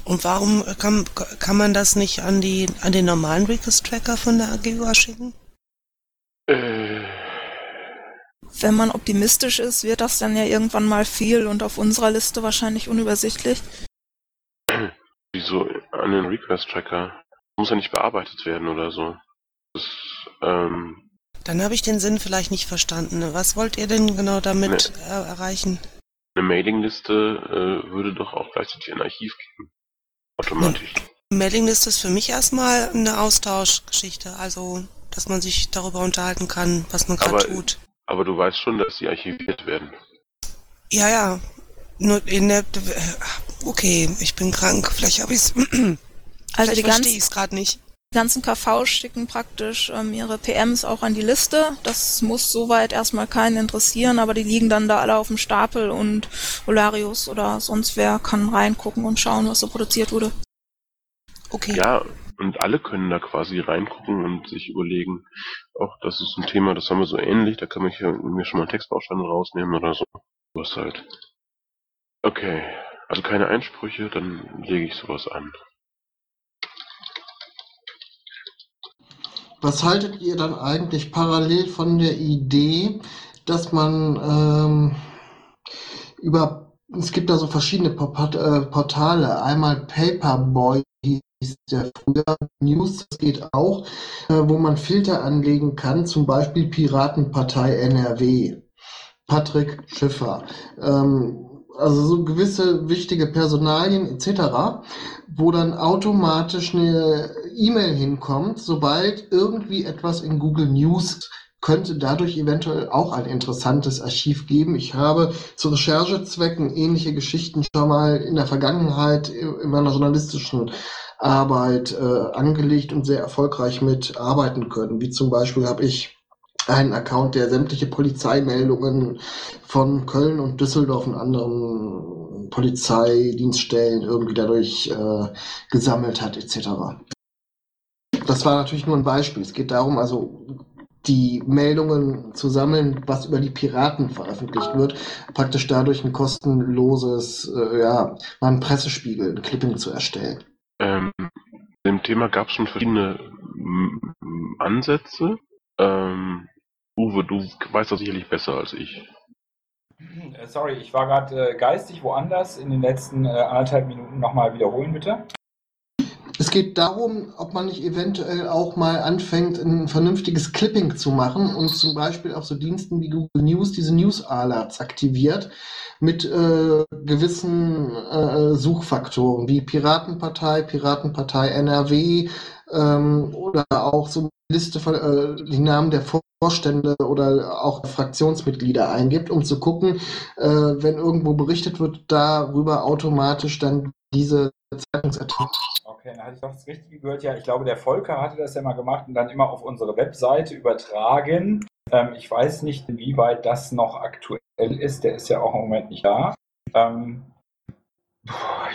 Und warum kann, kann man das nicht an die an den normalen Request-Tracker von der AGUA schicken? Äh, Wenn man optimistisch ist, wird das dann ja irgendwann mal viel und auf unserer Liste wahrscheinlich unübersichtlich. wieso an den Request-Tracker? Muss ja nicht bearbeitet werden oder so. Das, ähm, Dann habe ich den Sinn vielleicht nicht verstanden. Was wollt ihr denn genau damit äh, erreichen? eine Mailingliste äh, würde doch auch gleichzeitig ein Archiv geben. Automatisch. Mailingliste ist für mich erstmal eine Austauschgeschichte, also dass man sich darüber unterhalten kann, was man gerade tut. Aber du weißt schon, dass die archiviert werden. Ja, ja. Nur in der okay, ich bin krank, vielleicht habe ich's Also die verstehe ganzen, ich es gerade nicht. die ganzen KVs schicken praktisch ähm, ihre PMs auch an die Liste. Das muss soweit erstmal keinen interessieren, aber die liegen dann da alle auf dem Stapel und Olarius oder sonst wer kann reingucken und schauen, was so produziert wurde. Okay. Ja, und alle können da quasi reingucken und sich überlegen, auch das ist ein Thema, das haben wir so ähnlich, da kann man hier, mir schon mal einen Textbaustein rausnehmen oder so. Was halt. Okay, also keine Einsprüche, dann lege ich sowas an. Was haltet ihr dann eigentlich parallel von der Idee, dass man ähm, über, es gibt da so verschiedene äh, Portale, einmal Paperboy hieß der früher, News, das geht auch, äh, wo man Filter anlegen kann, zum Beispiel Piratenpartei NRW, Patrick Schiffer, ähm, also so gewisse wichtige Personalien etc., wo dann automatisch eine E-Mail hinkommt, sobald irgendwie etwas in Google News könnte dadurch eventuell auch ein interessantes Archiv geben. Ich habe zu Recherchezwecken ähnliche Geschichten schon mal in der Vergangenheit in meiner journalistischen Arbeit äh, angelegt und sehr erfolgreich mitarbeiten können. Wie zum Beispiel habe ich einen Account, der sämtliche Polizeimeldungen von Köln und Düsseldorf und anderen Polizeidienststellen irgendwie dadurch äh, gesammelt hat, etc. Das war natürlich nur ein Beispiel. Es geht darum, also die Meldungen zu sammeln, was über die Piraten veröffentlicht wird, praktisch dadurch ein kostenloses, äh, ja, mal einen Pressespiegel, ein Clipping zu erstellen. Ähm, dem Thema gab es schon verschiedene m- m- Ansätze. Ähm, Uwe, du weißt das sicherlich besser als ich. Äh, Sorry, ich war gerade äh, geistig woanders. In den letzten äh, anderthalb Minuten nochmal wiederholen, bitte. Es geht darum, ob man nicht eventuell auch mal anfängt, ein vernünftiges Clipping zu machen und zum Beispiel auf so Diensten wie Google News diese News Alerts aktiviert mit äh, gewissen äh, Suchfaktoren wie Piratenpartei, Piratenpartei NRW ähm, oder auch so eine Liste von äh, die Namen der Vorstände oder auch Fraktionsmitglieder eingibt, um zu gucken, äh, wenn irgendwo berichtet wird, darüber automatisch dann diese Zeitungsartikel Okay, dann hatte ich doch das Richtige gehört. Ja, ich glaube, der Volker hatte das ja mal gemacht und dann immer auf unsere Webseite übertragen. Ähm, ich weiß nicht, inwieweit das noch aktuell ist. Der ist ja auch im Moment nicht da. Ähm,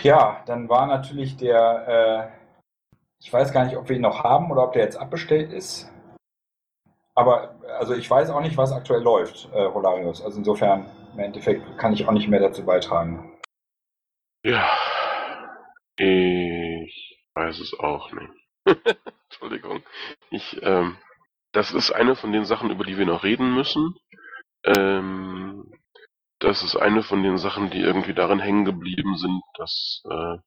ja, dann war natürlich der, äh, ich weiß gar nicht, ob wir ihn noch haben oder ob der jetzt abbestellt ist. Aber also ich weiß auch nicht, was aktuell läuft, äh, Rolarius. Also insofern, im Endeffekt kann ich auch nicht mehr dazu beitragen. Ja, ich weiß es auch nicht. Entschuldigung. Ich, ähm, das ist eine von den Sachen, über die wir noch reden müssen. Ähm, das ist eine von den Sachen, die irgendwie darin hängen geblieben sind, dass äh,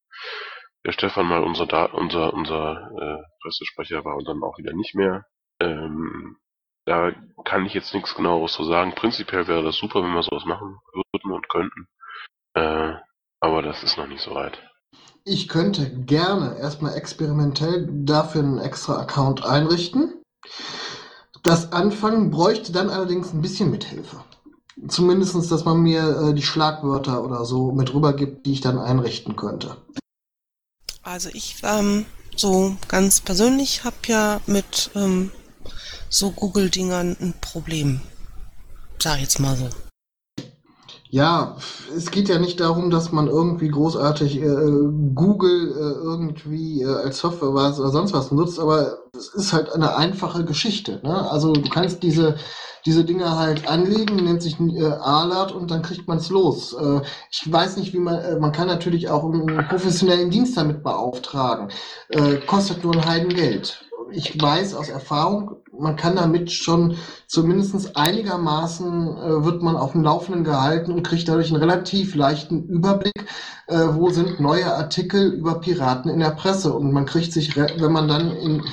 der Stefan mal unser da unser unser äh, Pressesprecher war und dann auch wieder nicht mehr. Ähm, da kann ich jetzt nichts genaueres zu sagen. Prinzipiell wäre das super, wenn wir sowas machen würden und könnten. Äh, aber das ist noch nicht so weit. Ich könnte gerne erstmal experimentell dafür einen extra Account einrichten. Das Anfangen bräuchte dann allerdings ein bisschen Mithilfe. Zumindestens, dass man mir äh, die Schlagwörter oder so mit rübergibt, die ich dann einrichten könnte. Also ich ähm, so ganz persönlich habe ja mit ähm, so Google-Dingern ein Problem. Sag ich jetzt mal so. Ja, es geht ja nicht darum, dass man irgendwie großartig äh, Google äh, irgendwie äh, als Software was oder sonst was nutzt, aber es ist halt eine einfache Geschichte. Ne? Also du kannst diese diese Dinger halt anlegen, nennt sich äh, Alert und dann kriegt man es los. Äh, ich weiß nicht, wie man, äh, man kann natürlich auch einen professionellen Dienst damit beauftragen. Äh, kostet nur ein Heidengeld. Ich weiß aus Erfahrung, man kann damit schon zumindest einigermaßen äh, wird man auf dem Laufenden gehalten und kriegt dadurch einen relativ leichten Überblick, äh, wo sind neue Artikel über Piraten in der Presse. Und man kriegt sich, wenn man dann in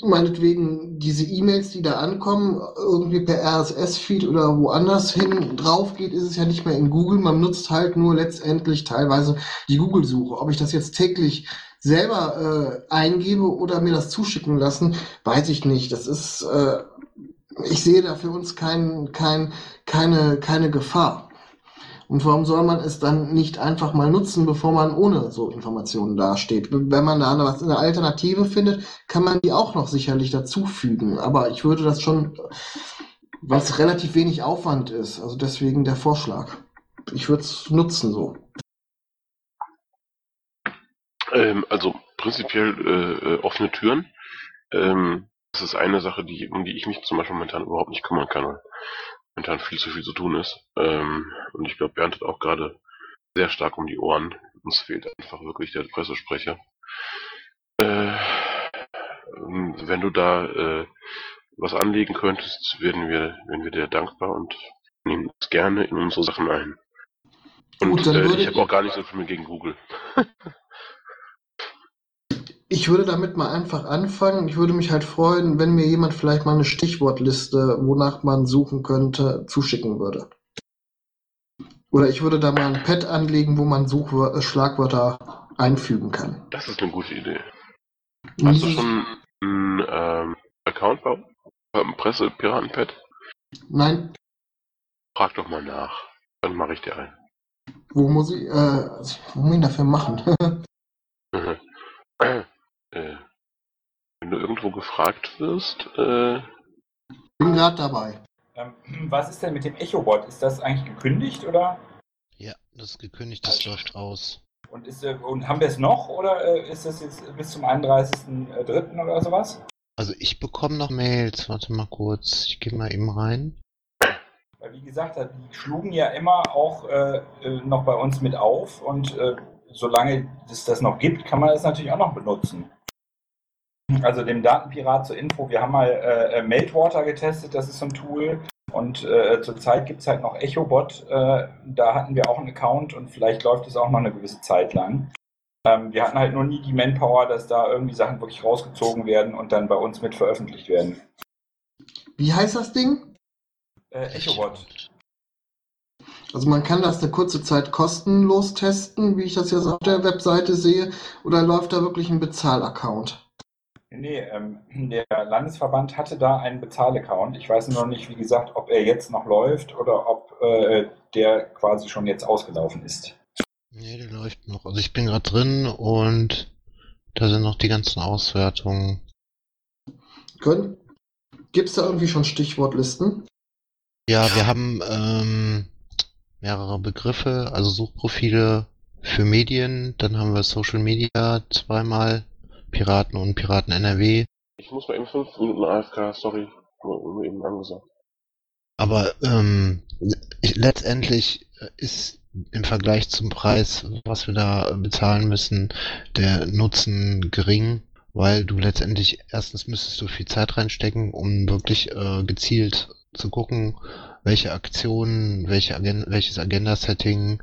meinetwegen diese E-Mails, die da ankommen, irgendwie per RSS-Feed oder woanders hin drauf geht, ist es ja nicht mehr in Google. Man nutzt halt nur letztendlich teilweise die Google-Suche. Ob ich das jetzt täglich selber äh, eingebe oder mir das zuschicken lassen, weiß ich nicht. Das ist, äh, ich sehe da für uns kein, kein, keine, keine Gefahr. Und warum soll man es dann nicht einfach mal nutzen, bevor man ohne so Informationen dasteht? Wenn man da eine, eine Alternative findet, kann man die auch noch sicherlich dazufügen. Aber ich würde das schon, was relativ wenig Aufwand ist, also deswegen der Vorschlag. Ich würde es nutzen so. Ähm, also prinzipiell äh, äh, offene Türen. Ähm, das ist eine Sache, die, um die ich mich zum Beispiel momentan überhaupt nicht kümmern kann momentan viel zu viel zu tun ist. Ähm, und ich glaube, Bernd hat auch gerade sehr stark um die Ohren. Uns fehlt einfach wirklich der Pressesprecher. Äh, wenn du da äh, was anlegen könntest, wären wir, wären wir dir dankbar und nehmen uns gerne in unsere Sachen ein. Und Gut, äh, ich habe auch gar nicht so viel gegen Google. Ich würde damit mal einfach anfangen. Ich würde mich halt freuen, wenn mir jemand vielleicht mal eine Stichwortliste, wonach man suchen könnte, zuschicken würde. Oder ich würde da mal ein Pad anlegen, wo man Suchwör äh, Schlagwörter einfügen kann. Das ist eine gute Idee. Hast du schon einen ähm, Account bei einem Presse-Piraten-Pad? Nein. Frag doch mal nach. Dann mache ich dir ein. Wo muss ich, äh, was muss ich dafür machen? Äh, wenn du irgendwo gefragt wirst, äh, Bin gerade dabei. Ähm, was ist denn mit dem Echobot? Ist das eigentlich gekündigt oder? Ja, das ist gekündigt, das läuft aus. Und, ist, äh, und haben wir es noch oder äh, ist das jetzt bis zum 31.03. oder sowas? Also ich bekomme noch Mails. Warte mal kurz, ich gehe mal eben rein. Weil wie gesagt, die schlugen ja immer auch äh, äh, noch bei uns mit auf und äh, solange es das noch gibt, kann man es natürlich auch noch benutzen. Also dem Datenpirat zur Info, wir haben mal äh, äh, Meltwater getestet, das ist so ein Tool. Und äh, zurzeit gibt es halt noch EchoBot, äh, da hatten wir auch einen Account und vielleicht läuft es auch noch eine gewisse Zeit lang. Ähm, wir hatten halt nur nie die Manpower, dass da irgendwie Sachen wirklich rausgezogen werden und dann bei uns mit veröffentlicht werden. Wie heißt das Ding? Äh, EchoBot. Also man kann das eine kurze Zeit kostenlos testen, wie ich das jetzt auf der Webseite sehe, oder läuft da wirklich ein Bezahlaccount? Nee, ähm, der Landesverband hatte da einen Bezahlaccount. Ich weiß noch nicht, wie gesagt, ob er jetzt noch läuft oder ob äh, der quasi schon jetzt ausgelaufen ist. Nee, der läuft noch. Also ich bin gerade drin und da sind noch die ganzen Auswertungen. Gibt es da irgendwie schon Stichwortlisten? Ja, wir haben ähm, mehrere Begriffe, also Suchprofile für Medien, dann haben wir Social Media zweimal Piraten und Piraten NRW. Ich muss mal eben fünf Minuten AFK, sorry. Nur eben angesagt. Aber ähm, letztendlich ist im Vergleich zum Preis, was wir da bezahlen müssen, der Nutzen gering, weil du letztendlich erstens müsstest du viel Zeit reinstecken, um wirklich äh, gezielt zu gucken, welche Aktionen, welche Agen welches Agenda-Setting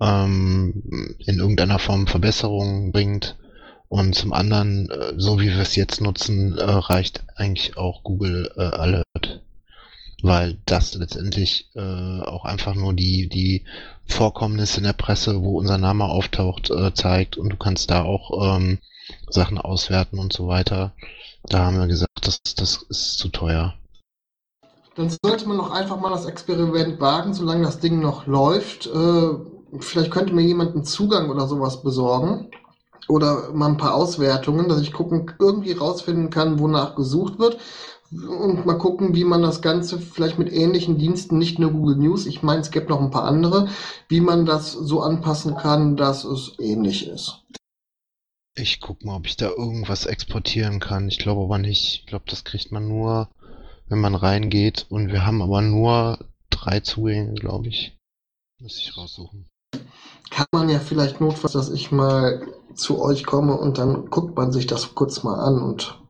ähm, in irgendeiner Form Verbesserungen bringt und zum anderen, äh, so wie wir es jetzt nutzen, äh, reicht eigentlich auch Google äh, Alert. Weil das letztendlich auch einfach nur die, die Vorkommnisse in der Presse, wo unser Name auftaucht, zeigt und du kannst da auch ähm, Sachen auswerten und so weiter. Da haben wir gesagt, das, das ist zu teuer. Dann sollte man doch einfach mal das Experiment wagen, solange das Ding noch läuft. vielleicht könnte mir jemand einen Zugang oder sowas besorgen oder mal ein paar Auswertungen, dass ich gucken, irgendwie rausfinden kann, wonach gesucht wird, und mal gucken, wie man das Ganze vielleicht mit ähnlichen Diensten, nicht nur Google News, ich meine, es gibt noch ein paar andere, wie man das so anpassen kann, dass es ähnlich ist. Ich guck mal, ob ich da irgendwas exportieren kann. Ich glaube aber nicht. Ich glaube, das kriegt man nur, wenn man reingeht. Und wir haben aber nur drei Zugänge, glaube ich. Muss ich raussuchen. Kann man ja vielleicht notfalls, dass ich mal zu euch komme und dann guckt man sich das kurz mal an und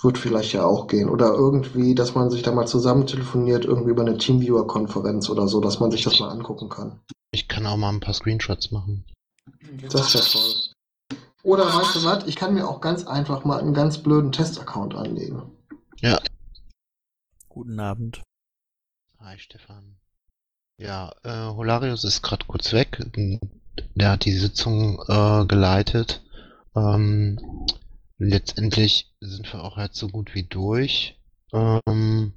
wird vielleicht ja auch gehen. Oder irgendwie, dass man sich da mal zusammen telefoniert, irgendwie über eine Teamviewer-Konferenz oder so, dass man sich das mal angucken kann. Ich kann auch mal ein paar Screenshots machen. Das wäre toll. Oder weißt du was, ich kann mir auch ganz einfach mal einen ganz blöden Test-Account anlegen. Ja. Guten Abend. Hi Stefan. Ja, äh, Holarius ist gerade kurz weg. Der hat die Sitzung äh, geleitet. Ähm, letztendlich sind wir auch jetzt so gut wie durch. Ähm,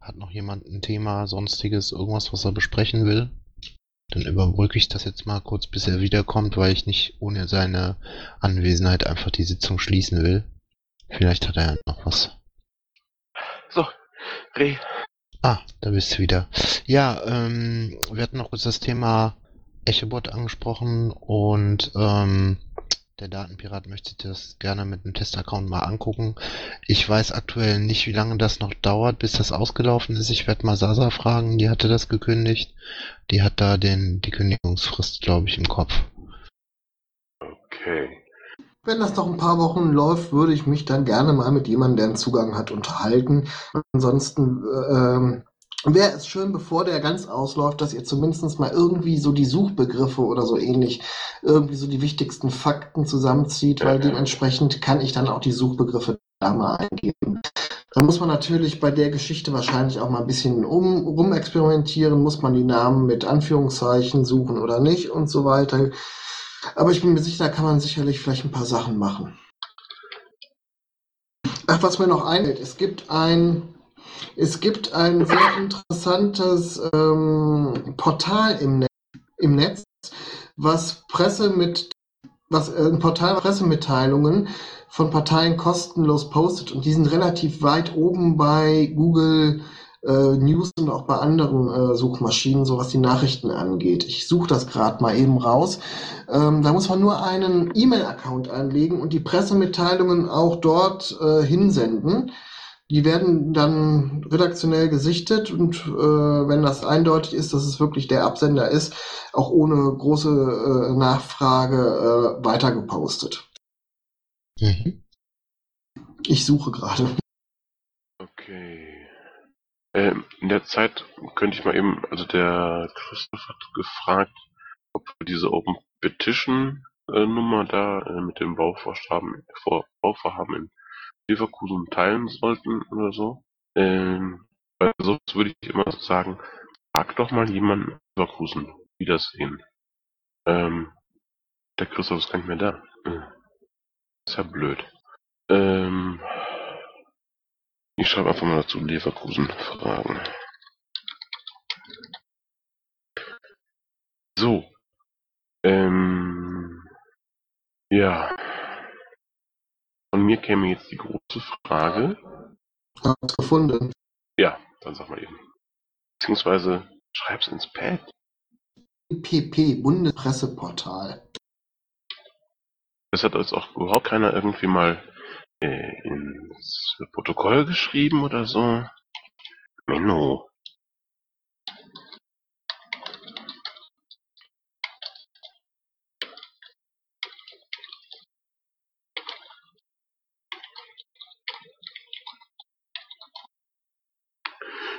hat noch jemand ein Thema, sonstiges, irgendwas, was er besprechen will? Dann überbrücke ich das jetzt mal kurz, bis er wiederkommt, weil ich nicht ohne seine Anwesenheit einfach die Sitzung schließen will. Vielleicht hat er ja noch was. So, Reh. Ah, da bist du wieder. Ja, ähm, wir hatten noch kurz das Thema Echobot angesprochen und ähm, der Datenpirat möchte das gerne mit einem Testaccount mal angucken. Ich weiß aktuell nicht, wie lange das noch dauert, bis das ausgelaufen ist. Ich werde mal Sasa fragen, die hatte das gekündigt. Die hat da den, die Kündigungsfrist, glaube ich, im Kopf. Okay. Wenn das noch ein paar Wochen läuft, würde ich mich dann gerne mal mit jemandem, der einen Zugang hat, unterhalten. Ansonsten ähm, wäre es schön, bevor der ganz ausläuft, dass ihr zumindest mal irgendwie so die Suchbegriffe oder so ähnlich, irgendwie so die wichtigsten Fakten zusammenzieht, weil dementsprechend kann ich dann auch die Suchbegriffe da mal eingeben. Da muss man natürlich bei der Geschichte wahrscheinlich auch mal ein bisschen um, rumexperimentieren, muss man die Namen mit Anführungszeichen suchen oder nicht und so weiter. Aber ich bin mir sicher, da kann man sicherlich vielleicht ein paar Sachen machen. Ach, was mir noch einfällt, es gibt ein, es gibt ein sehr interessantes ähm, Portal im, Net, im Netz, was Presse mit, was äh, ein Portal Pressemitteilungen von Parteien kostenlos postet und die sind relativ weit oben bei Google äh, News und auch bei anderen äh, Suchmaschinen, so was die Nachrichten angeht. Ich suche das gerade mal eben raus. Ähm, da muss man nur einen E-Mail-Account anlegen und die Pressemitteilungen auch dort äh, hinsenden. Die werden dann redaktionell gesichtet und äh, wenn das eindeutig ist, dass es wirklich der Absender ist, auch ohne große äh, Nachfrage äh, weitergepostet. Mhm. Ich suche gerade. Okay. Ähm, in der Zeit könnte ich mal eben, also der Christoph hat gefragt, ob wir diese Open Petition äh, Nummer da äh, mit dem Bauvorhaben, vor, Bauvorhaben in Leverkusen teilen sollten oder so. Ähm, weil sonst würde ich immer sagen, frag doch mal jemanden in Leverkusen, wie das sehen. Ähm, der Christoph ist gar nicht mehr da. Äh, ist ja blöd. Ähm, ich schreibe einfach mal dazu Leverkusen fragen. So. Ähm, ja. Von mir käme jetzt die große Frage. Hab's gefunden. Ja, dann sag mal eben. Beziehungsweise schreib's ins Pad. PP, Bundespresseportal. Das hat jetzt auch überhaupt keiner irgendwie mal ins Protokoll geschrieben oder so. Menno.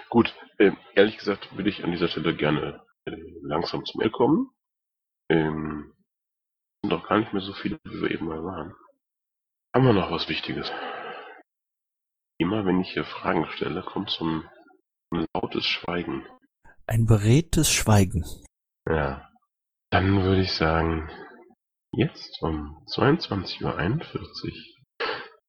Gut, äh, ehrlich gesagt würde ich an dieser Stelle gerne äh, langsam zum Ende kommen. Ähm, sind doch gar nicht mehr so viele, wie wir eben mal waren. Haben wir noch was Wichtiges? Immer wenn ich hier Fragen stelle, kommt so ein, ein lautes Schweigen. Ein beredtes Schweigen. Ja. Dann würde ich sagen, jetzt um 22.41 Uhr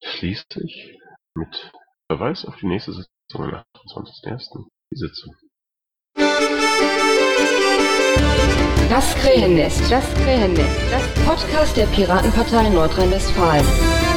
schließt sich mit Verweis auf die nächste Sitzung am 28.01. die Sitzung. Das Krähennest, das Krähennest, das Podcast der Piratenpartei Nordrhein-Westfalen.